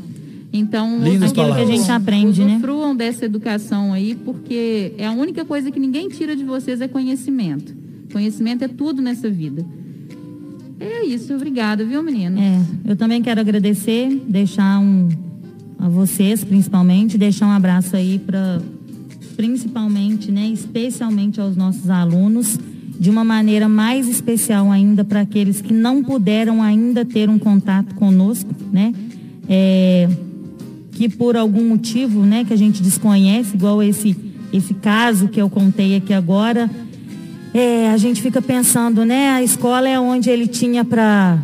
Speaker 6: Então,
Speaker 9: Lindas
Speaker 6: aquilo
Speaker 9: palavras.
Speaker 7: que a gente aprende, né?
Speaker 6: usufruam dessa educação aí, porque é a única coisa que ninguém tira de vocês é conhecimento. Conhecimento é tudo nessa vida. É isso, obrigada, viu, menino?
Speaker 7: É, eu também quero agradecer, deixar um a vocês, principalmente, deixar um abraço aí para principalmente, né, especialmente aos nossos alunos, de uma maneira mais especial ainda para aqueles que não puderam ainda ter um contato conosco, né? É, que por algum motivo, né, que a gente desconhece, igual esse esse caso que eu contei aqui agora, é, a gente fica pensando, né? A escola é onde ele tinha para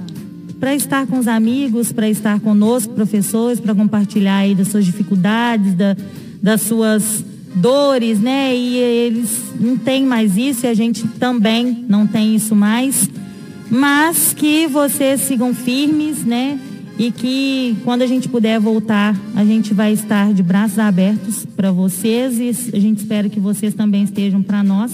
Speaker 7: para estar com os amigos, para estar conosco, professores, para compartilhar aí das suas dificuldades, da, das suas dores, né? E eles não têm mais isso e a gente também não tem isso mais. Mas que vocês sigam firmes, né? E que quando a gente puder voltar, a gente vai estar de braços abertos para vocês e a gente espera que vocês também estejam para nós,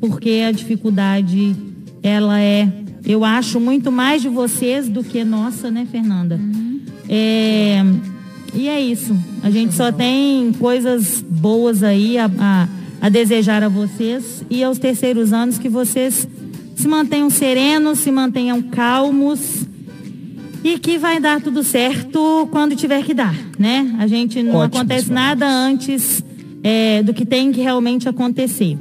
Speaker 7: porque a dificuldade ela é, eu acho, muito mais de vocês do que nossa, né, Fernanda? É, e é isso. A gente só tem coisas boas aí a, a, a desejar a vocês e aos terceiros anos que vocês se mantenham serenos, se mantenham calmos e que vai dar tudo certo quando tiver que dar, né? A gente não
Speaker 9: Ótimos
Speaker 7: acontece nada antes é, do que tem que realmente acontecer.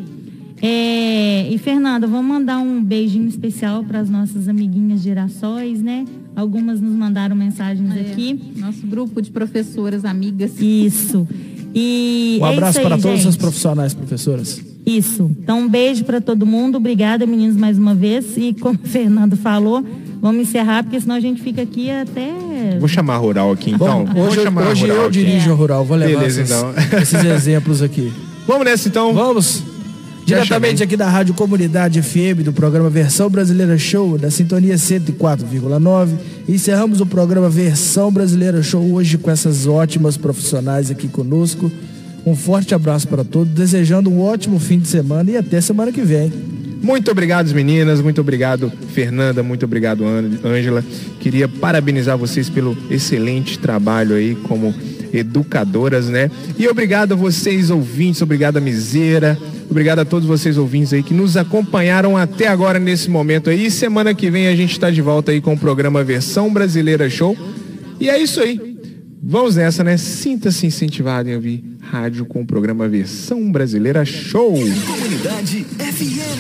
Speaker 7: É, e Fernanda, vamos mandar um beijinho especial para as nossas amiguinhas girassóis, né? Algumas nos mandaram mensagens
Speaker 6: É,
Speaker 7: aqui.
Speaker 6: Nosso grupo de professoras amigas.
Speaker 7: Isso. E
Speaker 9: Um
Speaker 7: é
Speaker 9: abraço
Speaker 7: aí,
Speaker 9: para todos os
Speaker 7: gente.
Speaker 9: profissionais, professoras.
Speaker 7: Isso. Então, um beijo para todo mundo. Obrigada, meninos, mais uma vez. E como o Fernando falou, vamos encerrar, porque senão a gente fica aqui até.
Speaker 5: Vou chamar a Rural aqui então.
Speaker 9: Bom,
Speaker 5: Vou
Speaker 9: hoje
Speaker 5: chamar a
Speaker 9: hoje
Speaker 5: Rural
Speaker 9: eu
Speaker 5: aqui.
Speaker 9: dirijo a Rural, vou levar
Speaker 5: Beleza,
Speaker 9: essas-
Speaker 5: então.
Speaker 9: esses exemplos aqui.
Speaker 5: Vamos nessa então.
Speaker 9: Vamos. Diretamente aqui da Rádio Comunidade FM, do programa Versão Brasileira Show, da sintonia 104,9. Encerramos o programa Versão Brasileira Show hoje com essas ótimas profissionais aqui conosco. Um forte abraço para todos, desejando um ótimo fim de semana e até semana que vem.
Speaker 5: Muito obrigado, meninas. Muito obrigado, Fernanda. Muito obrigado, Ângela. Queria parabenizar vocês pelo excelente trabalho aí como educadoras, né? E obrigado a vocês, ouvintes. Obrigado a Miseira. Obrigado a todos vocês, ouvintes aí, que nos acompanharam até agora nesse momento aí. Semana que vem a gente está de volta aí com o programa Versão Brasileira Show. E é isso aí. Vamos nessa, né? Sinta-se incentivado em ouvir rádio com o programa Versão Brasileira Show.
Speaker 8: Comunidade FM.